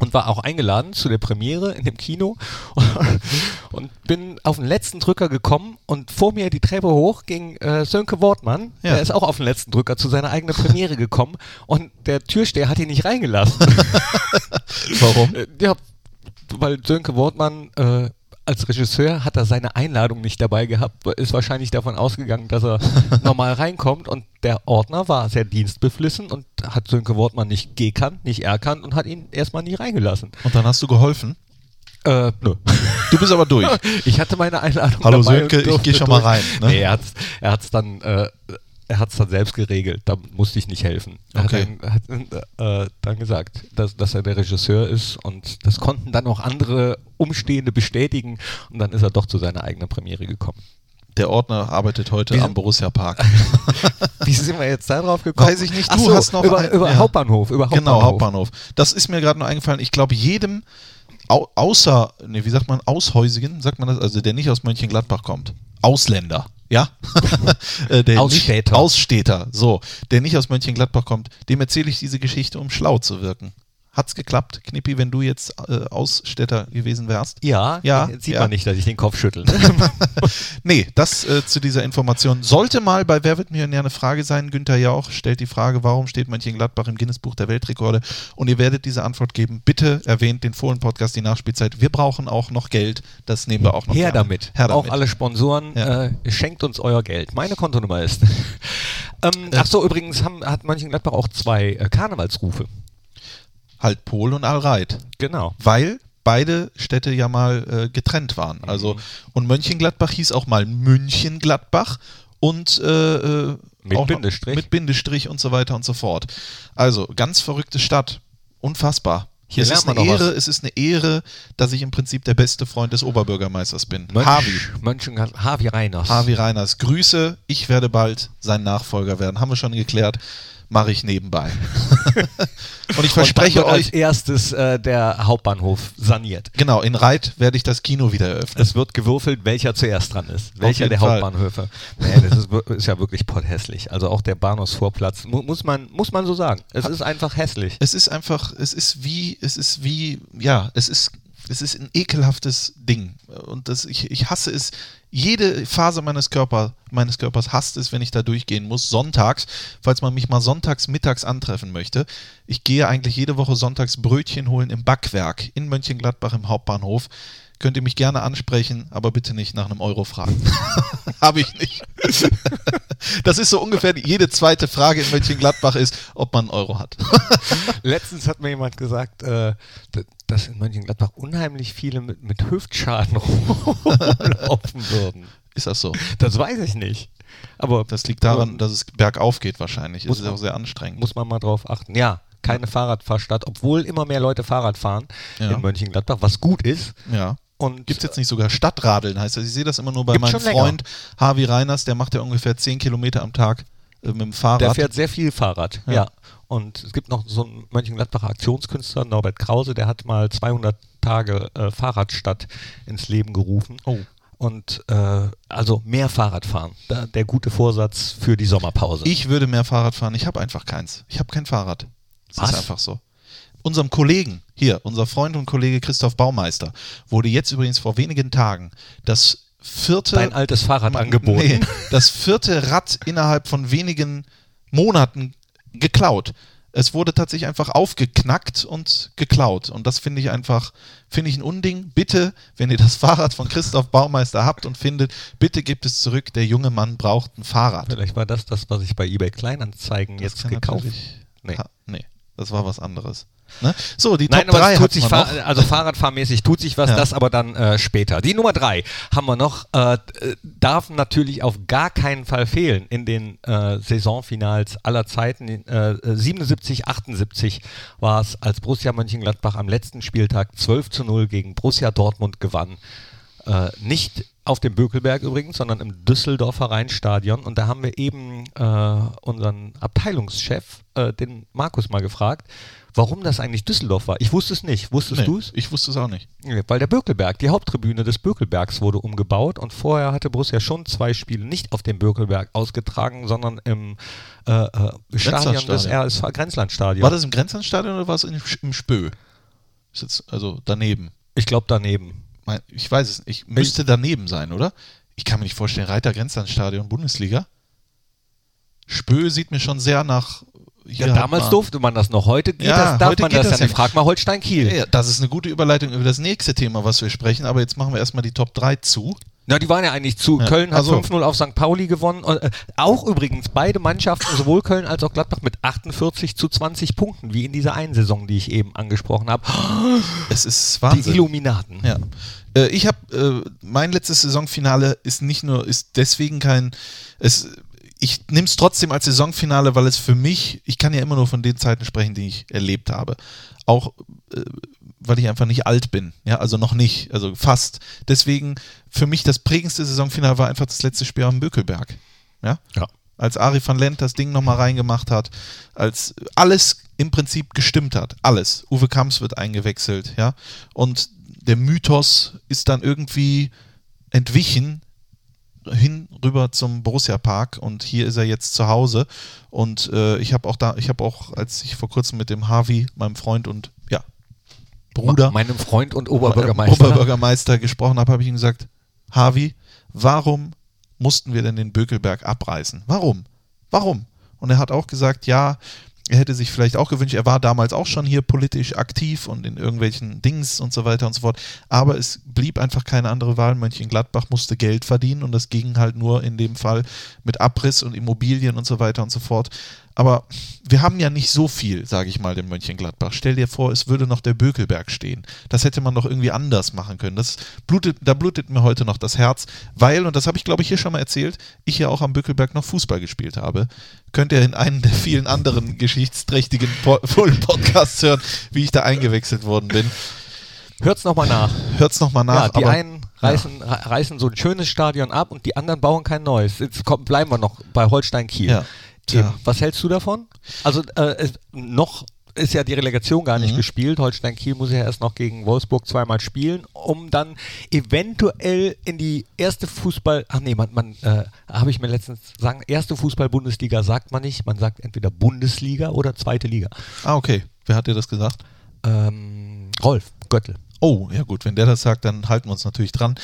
Und war auch eingeladen zu der Premiere in dem Kino und bin auf den letzten Drücker gekommen und vor mir die Treppe hoch ging äh, Sönke Wortmann, Ja. der ist auch auf den letzten Drücker zu seiner eigenen Premiere gekommen und der Türsteher hat ihn nicht reingelassen. Warum? Äh, ja, weil Sönke Wortmann äh, als Regisseur hat er seine Einladung nicht dabei gehabt, ist wahrscheinlich davon ausgegangen, dass er normal reinkommt und der Ordner war sehr dienstbeflissen und hat Sönke Wortmann nicht gekannt, nicht erkannt und hat ihn erstmal nicht reingelassen. Und dann hast du geholfen. Äh, nö. Du bist aber durch. Ich hatte meine Einladung Hallo dabei Sönke, und ich durfte geh schon mal rein, ne? Nee, er hat's, er hat's dann, äh, er hat's dann selbst geregelt. Da musste ich nicht helfen. Er Okay. hat, dann, hat äh, dann gesagt, dass, dass er der Regisseur ist und das konnten dann auch andere Umstehende bestätigen und dann ist er doch zu seiner eigenen Premiere gekommen. Der Ordner arbeitet heute Wie- am Borussia Park. Wie sind wir jetzt da drauf gekommen? Weiß ich nicht, du so, hast noch über, ein- über ja. Hauptbahnhof, über Hauptbahnhof. Genau, Hauptbahnhof. Das ist mir gerade nur eingefallen. Ich glaube, jedem au außer, nee, wie sagt man, Aushäusigen, sagt man das, also der nicht aus Mönchengladbach kommt. Ausländer, ja? Äh, der Ausstädter. Nicht, Ausstädter, so. Der nicht aus Mönchengladbach kommt, dem erzähle ich diese Geschichte, um schlau zu wirken. Hat's geklappt, Knippi, wenn du jetzt äh, Ausstädter gewesen wärst? Ja, Ja, jetzt sieht ja. man nicht, dass ich den Kopf schüttel. Nee, das äh, zu dieser Information. Sollte mal bei Wer wird Millionär eine Frage sein. Günther Jauch stellt die Frage, warum steht Mönchengladbach im Guinness-Buch der Weltrekorde? Und ihr werdet diese Antwort geben. Bitte erwähnt den Fohlen-Podcast, die Nachspielzeit. Wir brauchen auch noch Geld. Das nehmen wir auch noch Her damit. Her damit. Auch alle Sponsoren, Ja. äh, schenkt uns euer Geld. Meine Kontonummer ist. ähm, ach so, übrigens haben, hat Mönchengladbach auch zwei äh, Karnevalsrufe. Halt Pol und Alreit. Genau. Weil beide Städte ja mal äh, getrennt waren. Also, Mhm. und Mönchengladbach hieß auch mal Münchengladbach und äh, äh, Mit Bindestrich. Mit Bindestrich und so weiter und so fort. Also, ganz verrückte Stadt. Unfassbar. Hier es, ist eine was. Ehre, es ist eine Ehre, dass ich im Prinzip der beste Freund des Oberbürgermeisters bin. Mönch, Harvey. Mönchengladbach. Harvey Reiners. Harvey Reiners. Grüße, ich werde bald sein Nachfolger werden. Haben wir schon geklärt. Mache ich nebenbei. und ich verspreche und euch, als erstes äh, der Hauptbahnhof saniert. genau, in Reit werde ich das Kino wieder eröffnen. Es wird gewürfelt, welcher zuerst dran ist. Welcher der Fall. Hauptbahnhöfe. Nee, das ist, ist ja wirklich potthässlich. Also auch der Bahnhofsvorplatz, mu muss, man, muss man so sagen. Es ist einfach hässlich. Es ist einfach, es ist wie, es ist wie, ja, es ist, es ist ein ekelhaftes Ding. Und das, ich, ich hasse es. Jede Phase meines, Körper, meines Körpers hasst es, wenn ich da durchgehen muss. Sonntags, falls man mich mal sonntags mittags antreffen möchte. Ich gehe eigentlich jede Woche sonntags Brötchen holen im Backwerk in Mönchengladbach im Hauptbahnhof. Könnt ihr mich gerne ansprechen, aber bitte nicht nach einem Euro fragen. Habe ich nicht. das ist so ungefähr jede zweite Frage in Mönchengladbach ist, ob man einen Euro hat. Letztens hat mir jemand gesagt, äh, dass in Mönchengladbach unheimlich viele mit, mit Hüftschaden rumlaufen würden. Ist das so? Das weiß ich nicht. Aber Das liegt daran, dass es bergauf geht wahrscheinlich. Es Muss ist man- auch sehr anstrengend. muss man mal drauf achten. Ja, keine Fahrradfahrstadt, obwohl immer mehr Leute Fahrrad fahren Ja. in Mönchengladbach, was gut ist. ja. Und Gibt es jetzt nicht sogar Stadtradeln, heißt das? Ich sehe das immer nur bei meinem. Freund Harvey Reiners, der macht ja ungefähr 10 Kilometer am Tag äh, mit dem Fahrrad. Der fährt sehr viel Fahrrad, Ja. ja. Und es gibt noch so einen Mönchengladbacher Aktionskünstler, Norbert Krause, der hat mal 200 Tage äh, Fahrradstadt ins Leben gerufen. Oh. Und äh, also mehr Fahrrad fahren. Da, der gute Vorsatz für die Sommerpause. Ich würde mehr Fahrrad fahren. Ich habe einfach keins. Ich habe kein Fahrrad. Das Was? ist einfach so. Unserem Kollegen, hier, unser Freund und Kollege Christoph Baumeister, wurde jetzt übrigens vor wenigen Tagen das vierte. Dein altes Fahrrad angeboten. Nee, das vierte Rad innerhalb von wenigen Monaten geklaut. Es wurde tatsächlich einfach aufgeknackt und geklaut. Und das finde ich einfach, finde ich ein Unding. Bitte, wenn ihr das Fahrrad von Christoph Baumeister habt und findet, bitte gebt es zurück. Der junge Mann braucht ein Fahrrad. Vielleicht war das das, was ich bei eBay Kleinanzeigen Das jetzt gekauft natürlich- Nee. Ha, nee, das war was anderes. Ne? So, die Nein, Top aber 3 es tut sich Fahr noch. also Fahrradfahrmäßig tut sich was, Ja. das aber dann äh, später. Die Nummer drei haben wir noch, äh, darf natürlich auf gar keinen Fall fehlen in den äh, Saisonfinals aller Zeiten. Äh, 77, 78 war es, als Borussia Mönchengladbach am letzten Spieltag 12 zu 0 gegen Borussia Dortmund gewann. Äh, nicht auf dem Bökelberg übrigens, sondern im Düsseldorfer Rheinstadion. Und da haben wir eben äh, unseren Abteilungschef, äh, den Markus, mal gefragt, warum das eigentlich Düsseldorf war. Ich wusste es nicht. Wusstest Nee, du es? ich wusste es auch nicht. Weil der Bökelberg, die Haupttribüne des Bökelbergs wurde umgebaut und vorher hatte Borussia schon zwei Spiele nicht auf dem Bökelberg ausgetragen, sondern im äh, äh, Stadion des. RSV Grenzlandstadion. War das im Grenzlandstadion oder war es im Spö? Ist jetzt also daneben. Ich glaube daneben. Ich weiß es nicht. Müsste daneben sein, oder? Ich kann mir nicht vorstellen, Reiter Grenzlandstadion, Bundesliga. Spö sieht mir schon sehr nach. Ja, damals man- durfte man das noch. Heute geht Ja, das, darf heute man geht das, das ja ja nicht. Frag mal Holstein Kiel. Ja, das ist eine gute Überleitung über das nächste Thema, was wir sprechen. Aber jetzt machen wir erstmal die Top 3 zu. Na, die waren ja eigentlich zu. Ja, Köln hat also- 5-0 auf St. Pauli gewonnen. Und, äh, auch übrigens beide Mannschaften, sowohl Köln als auch Gladbach, mit 48 zu 20 Punkten, wie in dieser einen Saison, die ich eben angesprochen habe. Es ist Die Wahnsinn. Illuminaten. Ja. Äh, ich habe, äh, mein letztes Saisonfinale ist nicht nur, ist deswegen kein, es, ich nehme es trotzdem als Saisonfinale, weil es für mich, ich kann ja immer nur von den Zeiten sprechen, die ich erlebt habe. Auch äh, weil ich einfach nicht alt bin, ja, also noch nicht, also fast. Deswegen für mich das prägendste Saisonfinale war einfach das letzte Spiel am Bökelberg. Ja? Ja. Als Ari van Lent das Ding nochmal reingemacht hat, als alles im Prinzip gestimmt hat. Alles. Uwe Kamps wird eingewechselt, ja. Und der Mythos ist dann irgendwie entwichen hin rüber zum Borussia Park und hier ist er jetzt zu Hause und äh, ich habe auch da ich habe auch als ich vor kurzem mit dem Harvey meinem Freund und Bruder Meinem Freund und Oberbürgermeister. Oberbürgermeister gesprochen habe, habe ich ihm gesagt, Harvey, warum mussten wir denn den Bökelberg abreißen? Warum? Warum? Und er hat auch gesagt, ja, er hätte sich vielleicht auch gewünscht, er war damals auch schon hier politisch aktiv und in irgendwelchen Dings und so weiter und so fort, aber es blieb einfach keine andere Wahl. Mönchengladbach musste Geld verdienen und das ging halt nur in dem Fall mit Abriss und Immobilien und so weiter und so fort. Aber wir haben ja nicht so viel, sage ich mal, in Mönchengladbach. Stell dir vor, es würde noch der Bökelberg stehen. Das hätte man doch irgendwie anders machen können. Das blutet, da blutet mir heute noch das Herz, weil, und das habe ich glaube ich hier schon mal erzählt, ich ja auch am Bökelberg noch Fußball gespielt habe. Könnt ihr in einen der vielen anderen geschichtsträchtigen Po- Podcasts hören, wie ich da eingewechselt worden bin. Hört's nochmal nach. Hört's nochmal nach. ja, die aber- einen reißen, re- reißen so ein schönes Stadion ab und die anderen bauen kein neues. Jetzt kommt, bleiben wir noch bei Holstein Kiel. Ja. Tja. Tim, was hältst du davon? Also äh, noch ist ja die Relegation gar nicht Mhm. gespielt. Holstein Kiel muss ja erst noch gegen Wolfsburg zweimal spielen, um dann eventuell in die erste Fußball, ach nee, man, man äh, habe ich mir letztens sagen, erste Fußball-Bundesliga sagt man nicht, man sagt entweder Bundesliga oder zweite Liga. Ah, okay. Wer hat dir das gesagt? Ähm, Rolf Göttel. Oh, ja gut, wenn der das sagt, dann halten wir uns natürlich dran.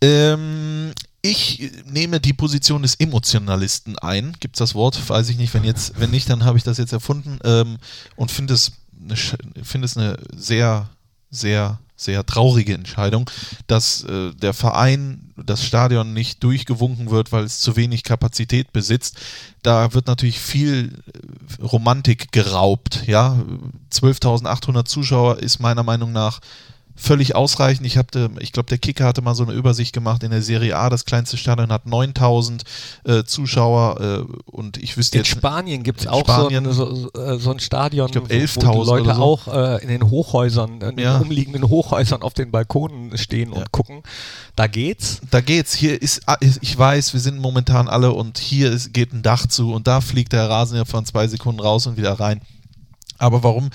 Ähm, ich nehme die Position des Emotionalisten ein. Gibt es das Wort? Weiß ich nicht. Wenn jetzt, wenn nicht, dann habe ich das jetzt erfunden ähm, und finde es, eine, finde es eine sehr, sehr, sehr traurige Entscheidung, dass äh, der Verein das Stadion nicht durchgewunken wird, weil es zu wenig Kapazität besitzt. Da wird natürlich viel äh, Romantik geraubt. Ja, 12.800 Zuschauer ist meiner Meinung nach völlig ausreichend. Ich, hatte, ich glaube, der Kicker hatte mal so eine Übersicht gemacht in der Serie A. Das kleinste Stadion hat 9000 äh, Zuschauer äh, und ich wüsste In jetzt. Spanien gibt es in auch Spanien- so, so, so, so ein Stadion, Ich glaub, wo- 11.000 wo die Leute so. auch äh, in den Hochhäusern, in Ja. den umliegenden Hochhäusern auf den Balkonen stehen Ja. und gucken. Da geht's. da geht's. Hier ist, ah, ich weiß, wir sind momentan alle und hier ist, geht ein Dach zu und da fliegt der Rasen ja von zwei Sekunden raus und wieder rein. Aber warum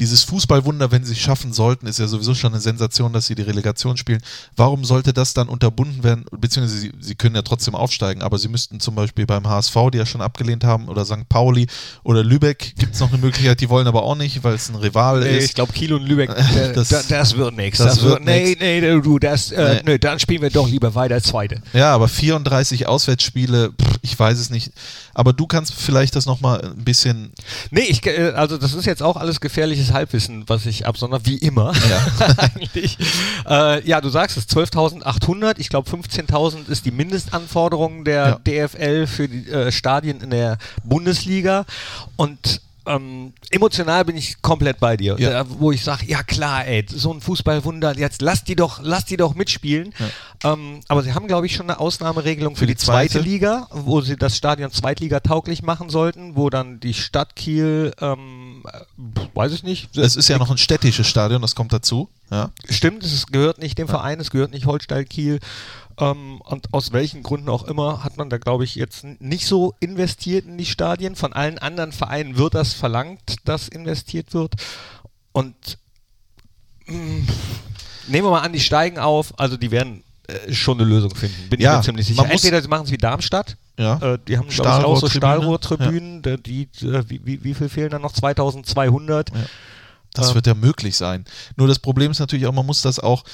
dieses Fußballwunder, wenn sie es schaffen sollten, ist ja sowieso schon eine Sensation, dass sie die Relegation spielen. Warum sollte das dann unterbunden werden? Beziehungsweise sie, sie können ja trotzdem aufsteigen, aber sie müssten zum Beispiel beim HSV, die ja schon abgelehnt haben, oder St. Pauli oder Lübeck gibt es noch eine Möglichkeit, die wollen aber auch nicht, weil es ein Rival Nee, ist. ich glaube, Kiel und Lübeck, äh, Das- das, das wird nichts. das wird Nee, nix. nee, du, das, äh, Nee. nee, dann spielen wir doch lieber weiter Zweite. Ja, aber 34 Auswärtsspiele, pff, ich weiß es nicht. Aber du kannst vielleicht das nochmal ein bisschen. Nee, ich, äh, also das ist jetzt auch alles gefährliches Halbwissen, was ich absondere, wie immer Ja. eigentlich. Äh, ja, du sagst es, 12.800, ich glaube 15.000 ist die Mindestanforderung der DFL für die äh, Stadien in der Bundesliga und ähm, emotional bin ich komplett bei dir, Ja. da, wo ich sage, ja klar, ey, so ein Fußballwunder, jetzt lass die doch, lass die doch mitspielen. Ähm, aber sie haben, glaube ich, schon eine Ausnahmeregelung für, Für die, die zweite. zweite Liga, wo sie das Stadion Zweitliga tauglich machen sollten, wo dann die Stadt Kiel ähm, äh, weiß ich nicht. Es ist ja noch ein städtisches Stadion, das kommt dazu. Ja. Stimmt, es gehört nicht dem Verein, es gehört nicht Holstein Kiel. Ähm, und aus welchen Gründen auch immer hat man da, glaube ich, jetzt nicht so investiert in die Stadien. Von allen anderen Vereinen wird das verlangt, dass investiert wird. Und mh, nehmen wir mal an, die steigen auf, also die werden äh, schon eine Lösung finden, bin Ja, ich mir ziemlich sicher. Entweder sie machen es wie Darmstadt, Ja. äh, die haben, ich, auch so Stahlrohrtribüne. Stahlrohrtribünen, die, äh, wie, wie, wie viel fehlen dann noch? 2200. Das Ähm. wird ja möglich sein. Nur das Problem ist natürlich auch, man muss das auch,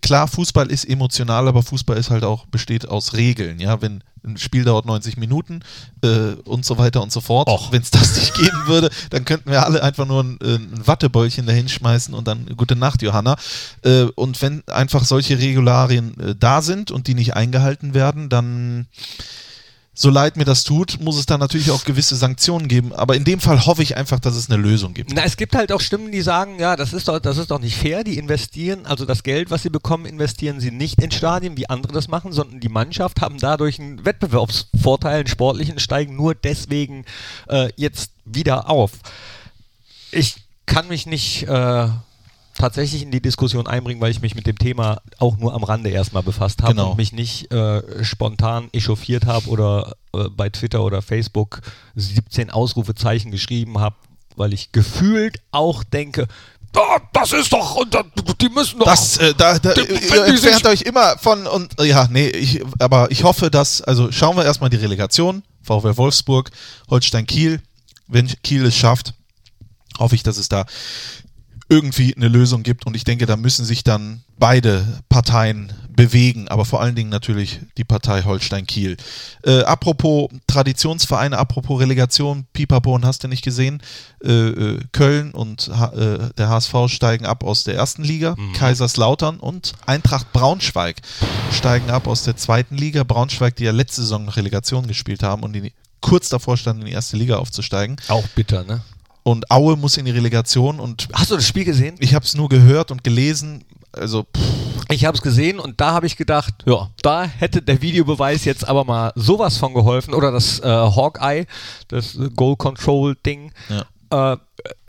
klar, Fußball ist emotional, aber Fußball ist halt auch, besteht aus Regeln. Ja, wenn ein Spiel dauert 90 Minuten äh, und so weiter und so fort. Wenn es das nicht geben würde, dann könnten wir alle einfach nur ein, äh, ein Wattebäulchen dahin schmeißen und dann gute Nacht, Johanna. Äh, und wenn einfach solche Regularien äh, da sind und die nicht eingehalten werden, dann so leid mir das tut, muss es da natürlich auch gewisse Sanktionen geben. Aber in dem Fall hoffe ich einfach, dass es eine Lösung gibt. Na, es gibt halt auch Stimmen, die sagen, ja, das ist doch, das ist doch nicht fair. Die investieren, also das Geld, was sie bekommen, investieren sie nicht in Stadien, wie andere das machen, sondern die Mannschaft haben dadurch einen Wettbewerbsvorteil, einen sportlichen, steigen nur deswegen äh, jetzt wieder auf. Ich kann mich nicht äh, tatsächlich in die Diskussion einbringen, weil ich mich mit dem Thema auch nur am Rande erstmal befasst habe Genau. und mich nicht äh, spontan echauffiert habe oder äh, bei Twitter oder Facebook 17 Ausrufezeichen geschrieben habe, weil ich gefühlt auch denke, "Ah, das ist doch, und die müssen doch. Das, äh, da, da, Die- ihr die entfernt sich- euch immer von und äh, ja, nee, ich, aber ich hoffe, dass, also schauen wir erstmal die Relegation, VfL Wolfsburg, Holstein Kiel, wenn Kiel es schafft, hoffe ich, dass es da irgendwie eine Lösung gibt und ich denke, da müssen sich dann beide Parteien bewegen, aber vor allen Dingen natürlich die Partei Holstein-Kiel. Äh, apropos Traditionsvereine, apropos Relegation, Pipapo und hast du nicht gesehen, äh, äh, Köln und äh, der HSV steigen ab aus der ersten Liga, Kaiserslautern und Eintracht Braunschweig steigen ab aus der zweiten Liga. Braunschweig, die ja letzte Saison noch Relegation gespielt haben und die kurz davor standen, in die erste Liga aufzusteigen. auch bitter, ne? Und Aue muss in die Relegation und Hast du das Spiel gesehen? ich habe es nur gehört und gelesen. Also, pff, Ich habe es gesehen und da habe ich gedacht, ja, da hätte der Videobeweis jetzt aber mal sowas von geholfen oder das äh, Hawkeye, das Goal Control Ding. Äh,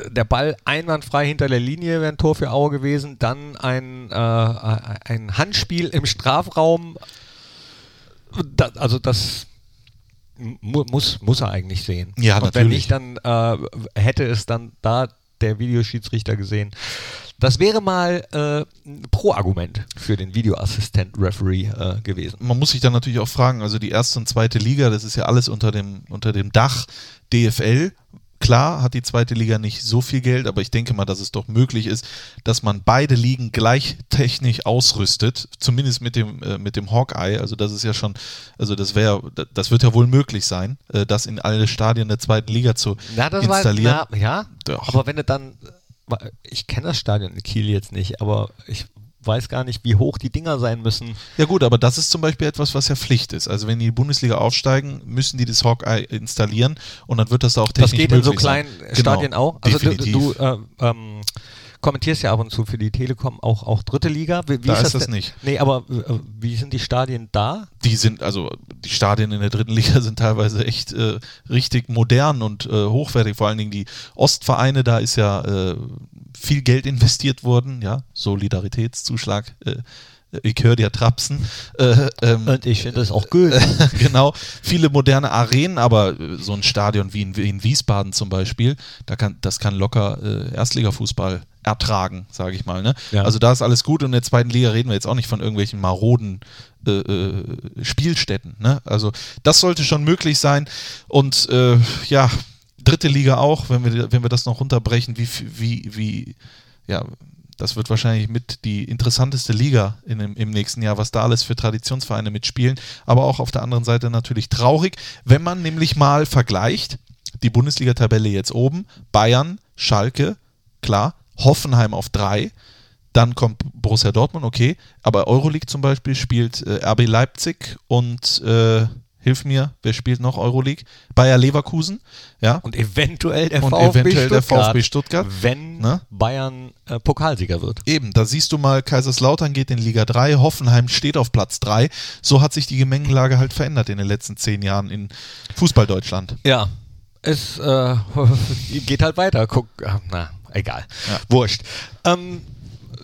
der Ball einwandfrei hinter der Linie wäre ein Tor für Aue gewesen, dann ein, äh, ein Handspiel im Strafraum. Da, also das mu muss, muss er eigentlich sehen. Ja, Und wenn natürlich. nicht, dann äh, hätte es dann da der Videoschiedsrichter gesehen. Das wäre mal äh, ein Pro-Argument für den Videoassistent-Referee äh, gewesen. man muss sich dann natürlich auch fragen, also die erste und zweite Liga, das ist ja alles unter dem, unter dem Dach DFL. Klar hat die zweite Liga nicht so viel Geld, aber ich denke mal, dass es doch möglich ist, dass man beide Ligen gleich technisch ausrüstet, zumindest mit dem, äh, mit dem Hawkeye. Also das ist ja schon, also das wäre, das wird ja wohl möglich sein, äh, das in alle Stadien der zweiten Liga zu Na, das installieren. war, na, ja, Doch. aber wenn du dann, ich kenne das Stadion in Kiel jetzt nicht, aber ich weiß gar nicht, wie hoch die Dinger sein müssen. Ja gut, aber das ist zum Beispiel etwas, was ja Pflicht ist. Also wenn die Bundesliga aufsteigen, müssen die das Hawkeye installieren und dann wird das da auch technisch Das geht in so möglich sein. kleinen Stadien auch. Also du, definitiv. du äh, ähm, kommentierst ja ab und zu für die Telekom auch, auch dritte Liga. Wie, wie Da ist das denn? nicht. Nee, aber äh, wie sind die Stadien da? die sind, also die Stadien in der dritten Liga sind teilweise echt äh, richtig modern und äh, hochwertig. Vor allen Dingen die Ostvereine, da ist ja äh, viel Geld investiert worden, ja, Solidaritätszuschlag. Äh, ich höre dir trapsen. Äh, ähm, Und ich finde das auch gut. genau, viele moderne Arenen, aber äh, so ein Stadion wie in, wie in Wiesbaden zum Beispiel, da kann, das kann locker äh, Erstligafußball ertragen, sage ich mal. Ne? Ja. Also da ist alles gut und in der zweiten Liga reden wir jetzt auch nicht von irgendwelchen maroden äh, äh, Spielstätten. Ne? Also das sollte schon möglich sein und äh, ja, dritte Liga auch, wenn wir, wenn wir das noch runterbrechen, wie, wie, wie, ja, das wird wahrscheinlich mit die interessanteste Liga in im nächsten Jahr, was da alles für Traditionsvereine mitspielen. Aber auch auf der anderen Seite natürlich traurig, wenn man nämlich mal vergleicht, die Bundesliga-Tabelle jetzt oben, Bayern, Schalke, klar, Hoffenheim auf drei, dann kommt Borussia Dortmund, okay, aber Euroleague zum Beispiel spielt äh, RB Leipzig und äh, hilf mir, wer spielt noch Euroleague? Bayer Leverkusen, ja. Und eventuell der Und VfB eventuell der Stuttgart. VfB Stuttgart. Wenn Ne? Bayern äh, Pokalsieger wird. Eben, da siehst du mal, Kaiserslautern geht in Liga 3, Hoffenheim steht auf Platz 3. So hat sich die Gemengelage halt verändert in den letzten zehn Jahren in Fußball-Deutschland. Ja. es äh, geht halt weiter. Guck, ah, na, egal. Ja. Wurscht. Ähm,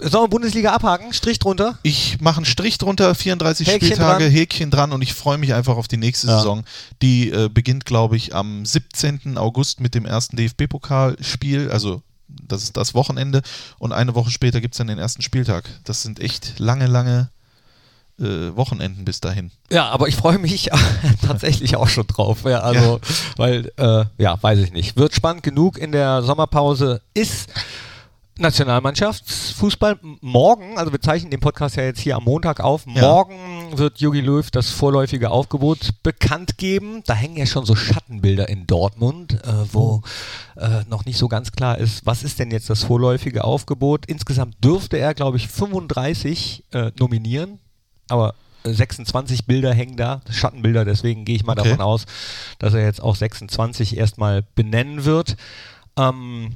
sollen wir Bundesliga abhaken? Strich drunter? Ich mache einen Strich drunter, 34 Häkchen Spieltage, dran. Häkchen dran und ich freue mich einfach auf die nächste Ja. Saison. Die äh, beginnt, glaube ich, am 17. August mit dem ersten DFB-Pokalspiel, also das ist das Wochenende und eine Woche später gibt es dann den ersten Spieltag. Das sind echt lange, lange äh, Wochenenden bis dahin. Ja, aber ich freue mich tatsächlich auch schon drauf. Ja, also, weil, äh, ja, weiß ich nicht. Wird spannend genug in der Sommerpause. Ist Nationalmannschaftsfußball morgen, also wir zeichnen den Podcast ja jetzt hier am Montag auf. Ja. Morgen wird Jogi Löw das vorläufige Aufgebot bekannt geben. Da hängen ja schon so Schattenbilder in Dortmund, äh, wo äh, noch nicht so ganz klar ist, was ist denn jetzt das vorläufige Aufgebot. Insgesamt dürfte er, glaube ich, 35 äh, nominieren, aber äh, 26 Bilder hängen da, Schattenbilder, deswegen gehe ich mal Okay. davon aus, dass er jetzt auch 26 erstmal benennen wird. Ähm,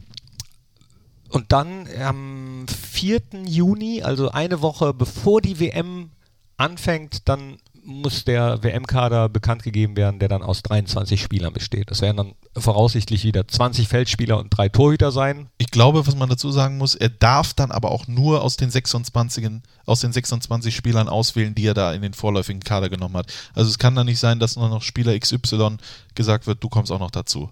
und dann am 4. Juni, also eine Woche bevor die WM anfängt, dann muss der WM-Kader bekannt gegeben werden, der dann aus 23 Spielern besteht. Das werden dann voraussichtlich wieder 20 Feldspieler und drei Torhüter sein. Ich glaube, was man dazu sagen muss, er darf dann aber auch nur aus den 26, aus den 26 Spielern auswählen, die er da in den vorläufigen Kader genommen hat. Also es kann dann nicht sein, dass nur noch Spieler XY gesagt wird, du kommst auch noch dazu.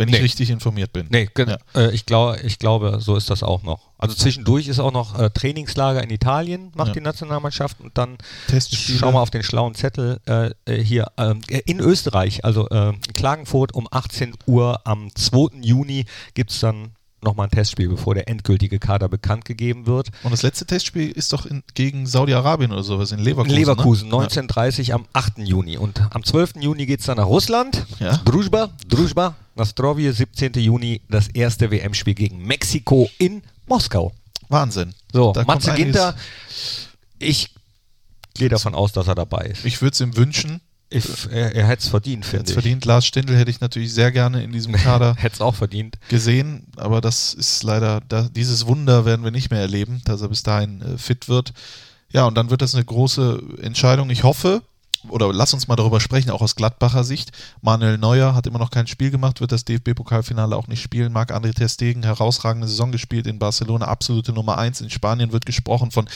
Wenn ich Nee. richtig informiert bin. Nee, Ja. äh, ich, glaub, ich glaube, so ist das auch noch. Also zwischendurch ist auch noch äh, Trainingslager in Italien, macht Ja. die Nationalmannschaft und dann Testspiele. schau mal auf den schlauen Zettel äh, äh, hier ähm, äh, in Österreich, also äh, Klagenfurt um 18 Uhr am 2. Juni gibt es dann nochmal ein Testspiel, bevor der endgültige Kader bekannt gegeben wird. Und das letzte Testspiel ist doch in, gegen Saudi-Arabien oder sowas in Leverkusen. Leverkusen, ne? 1930 am 8. Juni. Und am 12. Juni geht es dann nach Russland. Ja. Druzhba, Druzhba, Nastrovje, 17. Juni, das erste WM-Spiel gegen Mexiko in Moskau. Ja. Wahnsinn. So, Da Matze. Ginter, ich gehe davon aus, dass er dabei ist. Ich würde es ihm wünschen. Ich, er er hätte es verdient, finde ich. verdient Lars Stindl hätte ich natürlich sehr gerne in diesem Kader Hätte es auch verdient. gesehen, aber das ist leider, da, dieses Wunder werden wir nicht mehr erleben, dass er bis dahin äh, fit wird. Ja, und dann wird das eine große Entscheidung. Ich hoffe, oder lass uns mal darüber sprechen, auch aus Gladbacher Sicht. Manuel Neuer hat immer noch kein Spiel gemacht, wird das DFB-Pokalfinale auch nicht spielen. Marc-André Ter Stegen, herausragende Saison gespielt in Barcelona, absolute Nummer 1. In Spanien wird gesprochen von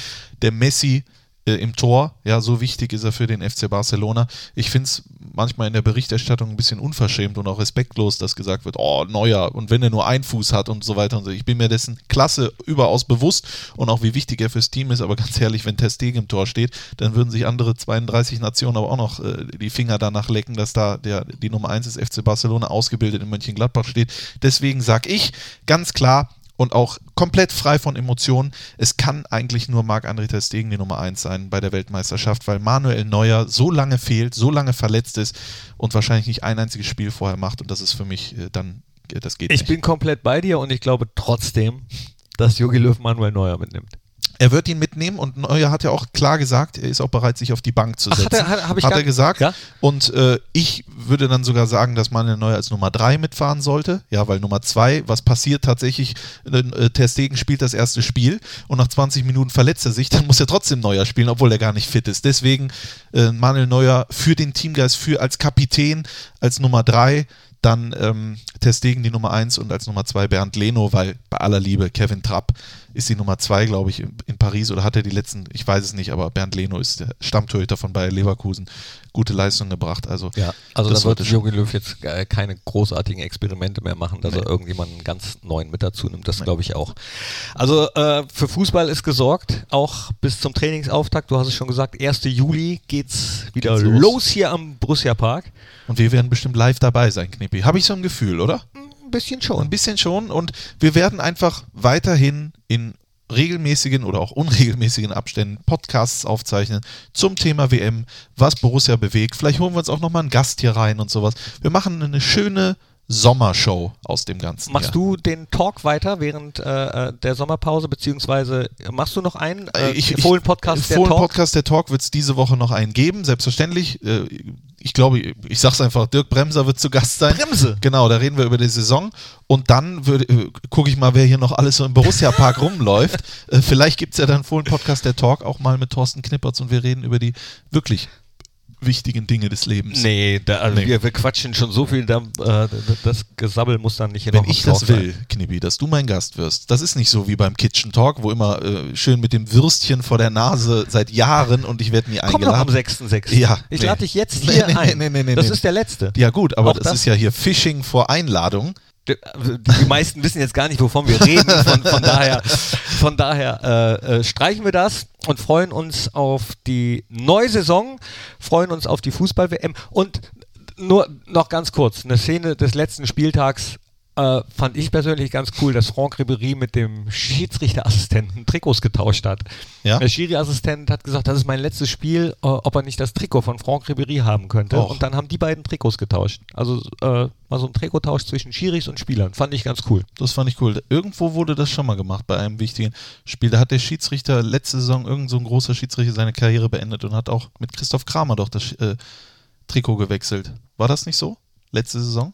der Messi äh, im Tor. Ja, so wichtig ist er für den FC Barcelona. Ich finde es manchmal in der Berichterstattung ein bisschen unverschämt und auch respektlos, dass gesagt wird, oh, Neuer, und wenn er nur einen Fuß hat und so weiter und so. Ich bin mir dessen klasse überaus bewusst und auch wie wichtig er fürs Team ist, aber ganz ehrlich, wenn Ter Stegen im Tor steht, dann würden sich andere 32 Nationen aber auch noch äh, die Finger danach lecken, dass da der, die Nummer 1 des FC Barcelona ausgebildet in Mönchengladbach steht. Deswegen sage ich ganz klar, und auch komplett frei von Emotionen. Es kann eigentlich nur Marc-André Ter Stegen die Nummer 1 sein bei der Weltmeisterschaft, weil Manuel Neuer so lange fehlt, so lange verletzt ist und wahrscheinlich nicht ein einziges Spiel vorher macht und das ist für mich äh, dann, äh, das geht Ich nicht. bin komplett bei dir und ich glaube trotzdem, dass Jogi Löw Manuel Neuer mitnimmt. Er wird ihn mitnehmen und Neuer hat ja auch klar gesagt, er ist auch bereit, sich auf die Bank zu Ach, setzen. hat er- hat- hat er gesagt. Ja? Und äh, ich würde dann sogar sagen, dass Manuel Neuer als Nummer 3 mitfahren sollte. Ja, weil Nummer 2, was passiert tatsächlich, äh, Ter Stegen spielt das erste Spiel und nach 20 Minuten verletzt er sich, dann muss er trotzdem Neuer spielen, obwohl er gar nicht fit ist. Deswegen äh, Manuel Neuer für den Teamgeist, für als Kapitän, als Nummer 3 dann ähm, Ter Stegen die Nummer 1 und als Nummer 2 Bernd Leno, weil bei aller Liebe Kevin Trapp ist die Nummer 2, glaube ich, in, in Paris oder hat er die letzten, ich weiß es nicht, aber Bernd Leno ist der Stammtorhüter von Bayer Leverkusen, gute Leistung gebracht. Also, Ja, also das da wird sollte Jogi Löw jetzt äh, keine großartigen Experimente mehr machen, dass er irgendjemanden ganz neuen mit dazu nimmt. Das glaube ich auch. Also äh, für Fußball ist gesorgt, auch bis zum Trainingsauftakt. Du hast es schon gesagt, 1. Juli geht's wieder Geht's los. los. hier am Borussia Park. Und wir werden bestimmt live dabei sein, Knippi. Habe ich so ein Gefühl, oder? Ein bisschen Ein schon. bisschen schon. Und wir werden einfach weiterhin in regelmäßigen oder auch unregelmäßigen Abständen Podcasts aufzeichnen zum Thema WM, was Borussia bewegt. Vielleicht holen wir uns auch nochmal einen Gast hier rein und sowas. Wir machen eine schöne Sommershow aus dem Ganzen. Machst hier. du den Talk weiter während äh, äh, der Sommerpause, beziehungsweise machst du noch einen äh, ich, Fohlen-Podcast, der Fohlen Talk? Podcast, der Talk wird es diese Woche noch einen geben, selbstverständlich. Äh, Ich glaube, ich sag's einfach, Dirk Bremser wird zu Gast sein. Bremse? Genau, da reden wir über die Saison und dann würde- äh, gucke ich mal, wer hier noch alles so im Borussia Park rumläuft. Äh, vielleicht gibt's ja dann Fohlen Podcast, der Talk auch mal mit Thorsten Knippertz und wir reden über die wirklich wichtigen Dinge des Lebens. Nee, da, also Nee. Wir, wir quatschen schon so viel, da, äh, das Gesabbel muss dann nicht hier Wenn ich das sein. will, Knippi, dass du mein Gast wirst, das ist nicht so wie beim Kitchen Talk, wo immer äh, schön mit dem Würstchen vor der Nase seit Jahren und ich werde nie Komm doch am eingeladen. 6.6. Ja, ich nee. lade dich jetzt hier nee, ein. nee, nee, nee, das ist der letzte. Ja gut, aber das, das? ist ja hier Phishing vor Einladung. Die, die meisten wissen jetzt gar nicht, wovon wir reden. Von, von daher, von daher äh, äh, streichen wir das und freuen uns auf die neue Saison, freuen uns auf die Fußball-WM und nur noch ganz kurz, eine Szene des letzten Spieltags äh, fand ich persönlich ganz cool, dass Franck Ribéry mit dem Schiedsrichterassistenten Trikots getauscht hat. Ja. Der Schiri-Assistent hat gesagt, das ist mein letztes Spiel, äh, ob er nicht das Trikot von Franck Ribéry haben könnte. Och. Und dann haben die beiden Trikots getauscht. Also äh, mal so ein Trikottausch zwischen Schiris und Spielern. Fand ich ganz cool. Das fand ich cool. Irgendwo wurde das schon mal gemacht bei einem wichtigen Spiel. Da hat der Schiedsrichter letzte Saison, irgend so ein großer Schiedsrichter, seine Karriere beendet und hat auch mit Christoph Kramer doch das äh, Trikot gewechselt. War das nicht so? Letzte Saison?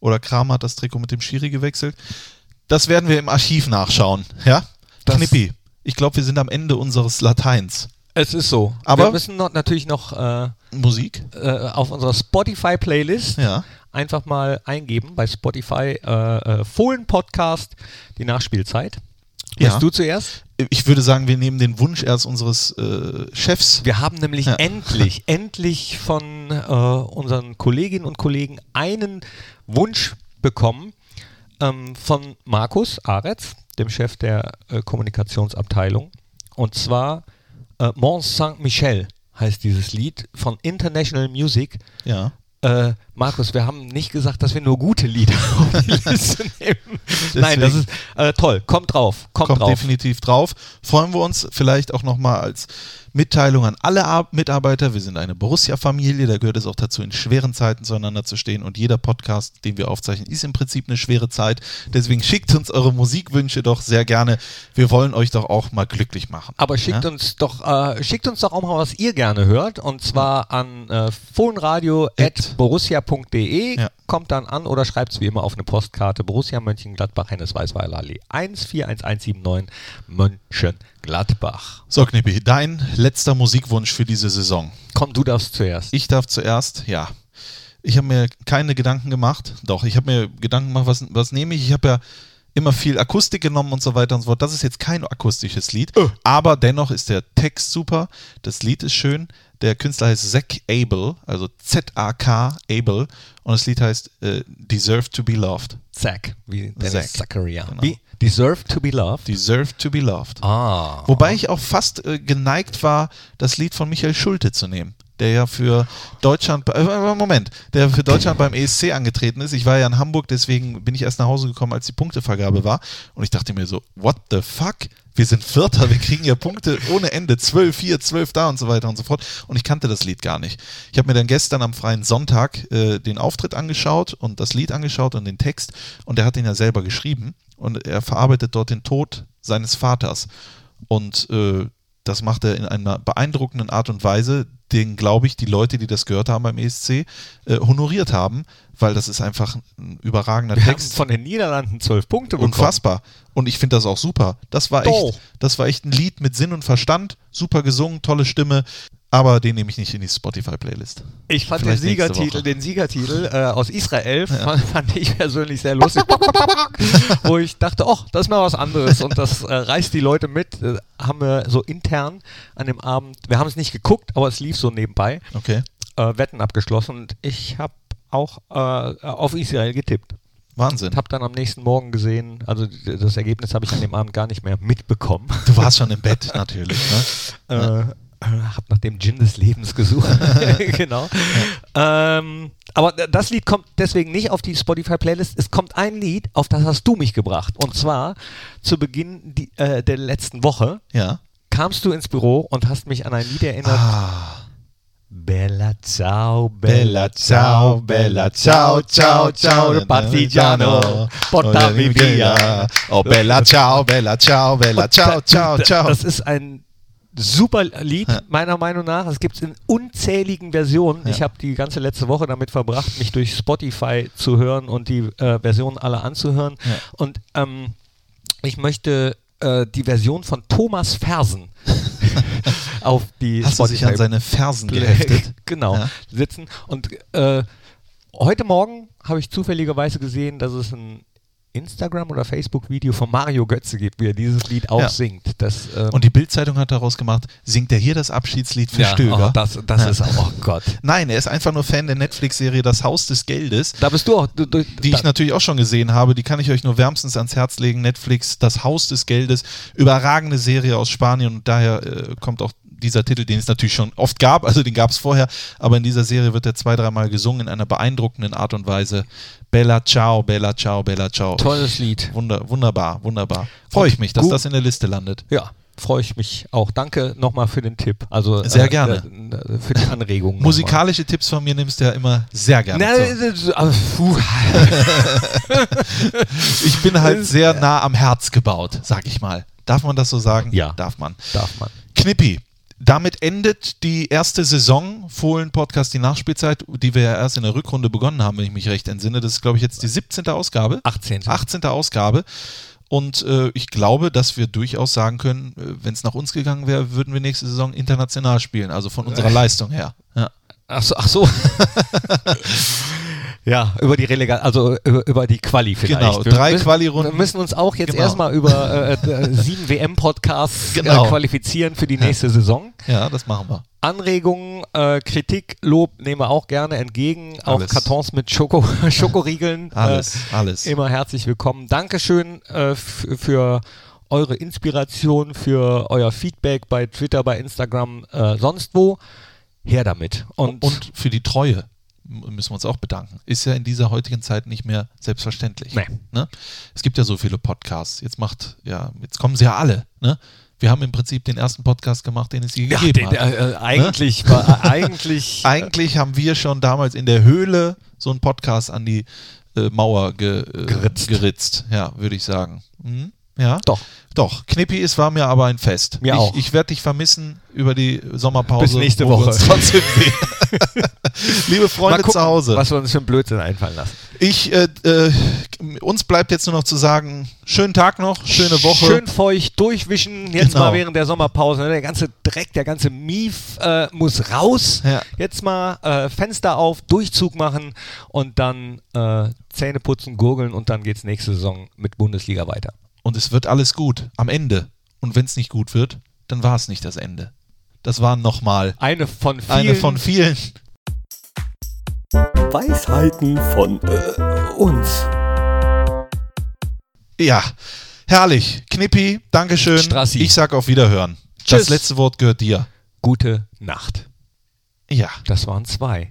Oder Kramer hat das Trikot mit dem Schiri gewechselt? Das werden wir im Archiv nachschauen. Ja? Das- Knippi, ich glaube, wir sind am Ende unseres Lateins. Es ist so. Aber- wir müssen noch, natürlich noch äh, Musik? äh, auf unserer Spotify-Playlist Ja. einfach mal eingeben bei Spotify äh, äh, Fohlen-Podcast, die Nachspielzeit. Ja. Bist du zuerst? Ich würde sagen, wir nehmen den Wunsch erst unseres äh, Chefs. Wir haben nämlich Ja. endlich, endlich von äh, unseren Kolleginnen und Kollegen einen Wunsch bekommen ähm, von Markus Aretz, dem Chef der äh, Kommunikationsabteilung. Und zwar äh, Mont Saint-Michel heißt dieses Lied von International Music. Ja. Äh, Markus, wir haben nicht gesagt, dass wir nur gute Lieder auf die Liste nehmen. Nein, das ist äh, toll. Kommt drauf. Kommt, kommt drauf. definitiv drauf. Freuen wir uns vielleicht auch nochmal als Mitteilung an alle Ar Mitarbeiter. Wir sind eine Borussia-Familie, da gehört es auch dazu, in schweren Zeiten zueinander zu stehen. Und jeder Podcast, den wir aufzeichnen, ist im Prinzip eine schwere Zeit. Deswegen schickt uns eure Musikwünsche doch sehr gerne. Wir wollen euch doch auch mal glücklich machen. Aber schickt Ja? uns doch, äh, schickt uns doch auch mal, was ihr gerne hört. Und zwar an äh, fohlenradio.borussia.de. Ja. Kommt dann an oder schreibt es wie immer auf eine Postkarte. Borussia Mönchengladbach, Hennes-Weißweiler Allee 141179 Mönchengladbach. So, Knippi, dein letzter Musikwunsch für diese Saison. Komm, du darfst zuerst. Ich darf zuerst, ja. Ich habe mir keine Gedanken gemacht. Doch, ich habe mir Gedanken gemacht, was, was nehme ich? Ich habe ja immer viel Akustik genommen und so weiter und so fort. Das ist jetzt kein akustisches Lied, aber dennoch ist der Text super. Das Lied ist schön. Der Künstler heißt Zach Abel, also Z-A-K Abel. Und das Lied heißt äh, Deserve to be Loved. Zack, wie Dennis Zack, Zachariah. genau. Wie? Deserve to be loved? Deserve to be Loved. ah. Wobei ich auch fast äh, geneigt war, das Lied von Michael Schulte zu nehmen. Der ja für Deutschland, äh, Moment, der für Deutschland beim ESC angetreten ist. Ich war ja in Hamburg, deswegen bin ich erst nach Hause gekommen, als die Punktevergabe war. Und ich dachte mir so, what the fuck? Wir sind Vierter, wir kriegen ja Punkte ohne Ende. 12 hier, 12 da und so weiter und so fort. Und ich kannte das Lied gar nicht. Ich habe mir dann gestern am freien Sonntag äh, den Auftritt angeschaut und das Lied angeschaut und den Text. Und er hat ihn ja selber geschrieben. Und er verarbeitet dort den Tod seines Vaters. Und äh, das macht er in einer beeindruckenden Art und Weise, den, glaube ich, die Leute, die das gehört haben beim ESC, äh, honoriert haben, weil das ist einfach ein überragender Wir haben Text. von den Niederlanden zwölf Punkte bekommen. Unfassbar. Und ich finde das auch super. Das war echt, das war echt ein Lied mit Sinn und Verstand, super gesungen, tolle Stimme, aber den nehme ich nicht in die Spotify-Playlist. Ich fand den Vielleicht nächste Siegertitel, den Siegertitel äh, aus Israel fand, fand ich persönlich sehr lustig. Wo ich dachte, oh, das ist mal was anderes und das äh, reißt die Leute mit. Äh, haben wir so intern an dem Abend, wir haben es nicht geguckt, aber es lief so nebenbei, Okay. äh, Wetten abgeschlossen und ich habe auch äh, auf Israel getippt. Wahnsinn. Und habe dann am nächsten Morgen gesehen, also das Ergebnis habe ich an dem Abend gar nicht mehr mitbekommen. Du warst schon im Bett natürlich. Ne? äh, habe nach dem Gin des Lebens gesucht. genau. Ähm, aber das Lied kommt deswegen nicht auf die Spotify-Playlist. Es kommt ein Lied, auf das hast du mich gebracht. Und zwar zu Beginn die, äh, der letzten Woche Ja. kamst du ins Büro und hast mich an ein Lied erinnert. Ah. Bella ciao, Bella ciao, bella ciao, ciao, ciao, partigiano, portami via. Oh, bella ciao, bella ciao, bella ciao, ciao, ciao. Das ist ein super Lied, meiner Meinung nach. Es gibt es in unzähligen Versionen. Ich habe die ganze letzte Woche damit verbracht, mich durch Spotify zu hören und die äh, Versionen alle anzuhören. Ja. Und ähm, ich möchte äh, die Version von Thomas Fersen auf die Hast du sich an Spotify seine Fersen geheftet? genau, Ja. sitzen. Und äh, heute Morgen habe ich zufälligerweise gesehen, dass es ein Instagram- oder Facebook-Video von Mario Götze gibt, wie er dieses Lied auch Ja. singt. Das, ähm, Und die Bildzeitung hat daraus gemacht, singt er hier das Abschiedslied für ja, Stöger? oh, das, das Ja. ist auch, oh Gott. Nein, er ist einfach nur Fan der Netflix-Serie Das Haus des Geldes. Da bist du auch. Du, du, die ich natürlich auch schon gesehen habe, die kann ich euch nur wärmstens ans Herz legen. Netflix, Das Haus des Geldes, überragende Serie aus Spanien und daher äh, kommt auch dieser Titel, den es natürlich schon oft gab, also den gab es vorher, aber in dieser Serie wird er zwei, dreimal gesungen in einer beeindruckenden Art und Weise. Bella Ciao, Bella Ciao, Bella Ciao. Tolles Lied. Wunder, wunderbar, wunderbar. Freue ich mich, dass das in der Liste landet. Ja, freue ich mich auch. Danke nochmal für den Tipp. Also Sehr gerne. Äh, äh, für die Anregung. Musikalische Tipps von mir nimmst du ja immer sehr gerne. Na, äh, äh, puh. Ich bin halt sehr nah am Herz gebaut, sag ich mal. Darf man das so sagen? Ja. Darf man. Darf man. Knippi. Damit endet die erste Saison Fohlen-Podcast, die Nachspielzeit, die wir ja erst in der Rückrunde begonnen haben, wenn ich mich recht entsinne. Das ist, glaube ich, jetzt die 17. Ausgabe. 18. 18. Ausgabe. Und äh, ich glaube, dass wir durchaus sagen können, wenn es nach uns gegangen wäre, würden wir nächste Saison international spielen, also von unserer Leistung her. Ja. Ach so. Ach so. ja, über die Relegation, also über, über die Quali vielleicht. Genau, Wir drei Quali-Runden. Wir müssen uns auch jetzt Genau. erstmal über äh, äh, sieben WM-Podcasts Genau. äh, qualifizieren für die nächste Saison. ja, das machen wir. Anregungen, äh, Kritik, Lob nehmen wir auch gerne entgegen. Auch Alles. Kartons mit Schoko, Schokoriegeln. Alles, Äh, alles. immer herzlich willkommen. Dankeschön äh, für eure Inspiration, für euer Feedback bei Twitter, bei Instagram, äh, sonst wo. Her damit. Und, Und für die Treue müssen wir uns auch bedanken. Ist ja in dieser heutigen Zeit nicht mehr selbstverständlich. Nee. Ne? Es gibt ja so viele Podcasts. Jetzt macht, ja, jetzt kommen sie ja alle. Ne? Wir haben im Prinzip den ersten Podcast gemacht, den es je ja, gegeben den, hat. äh, äh, eigentlich war äh, eigentlich Eigentlich haben wir schon damals in der Höhle so einen Podcast an die äh, Mauer ge, äh, Geritzt. geritzt. Ja, würde ich sagen. Mhm. Ja. doch. Doch, Knippi, es war mir aber ein Fest. Mir ich, auch. ich werde dich vermissen über die Sommerpause. Bis nächste Woche. trotzdem. Liebe Freunde gucken, zu Hause, was wir uns für einen Blödsinn einfallen lassen. ich, äh, äh, uns bleibt jetzt nur noch zu sagen, schönen Tag noch, schöne Woche. Schön feucht durchwischen, jetzt Genau. mal während der Sommerpause. ne? Der ganze Dreck, der ganze Mief äh, muss raus. Ja. Jetzt mal äh, Fenster auf, Durchzug machen und dann äh, Zähne putzen, gurgeln und dann geht's nächste Saison mit Bundesliga weiter. Und es wird alles gut am Ende. Und wenn es nicht gut wird, dann war es nicht das Ende. Das waren nochmal Eine von vielen. eine von vielen. Weisheiten von äh, uns. Ja, herrlich. Knippi, Dankeschön. Strassi. Ich sag auf Wiederhören. Tschüss. Das letzte Wort gehört dir. Gute Nacht. Ja. Das waren zwei.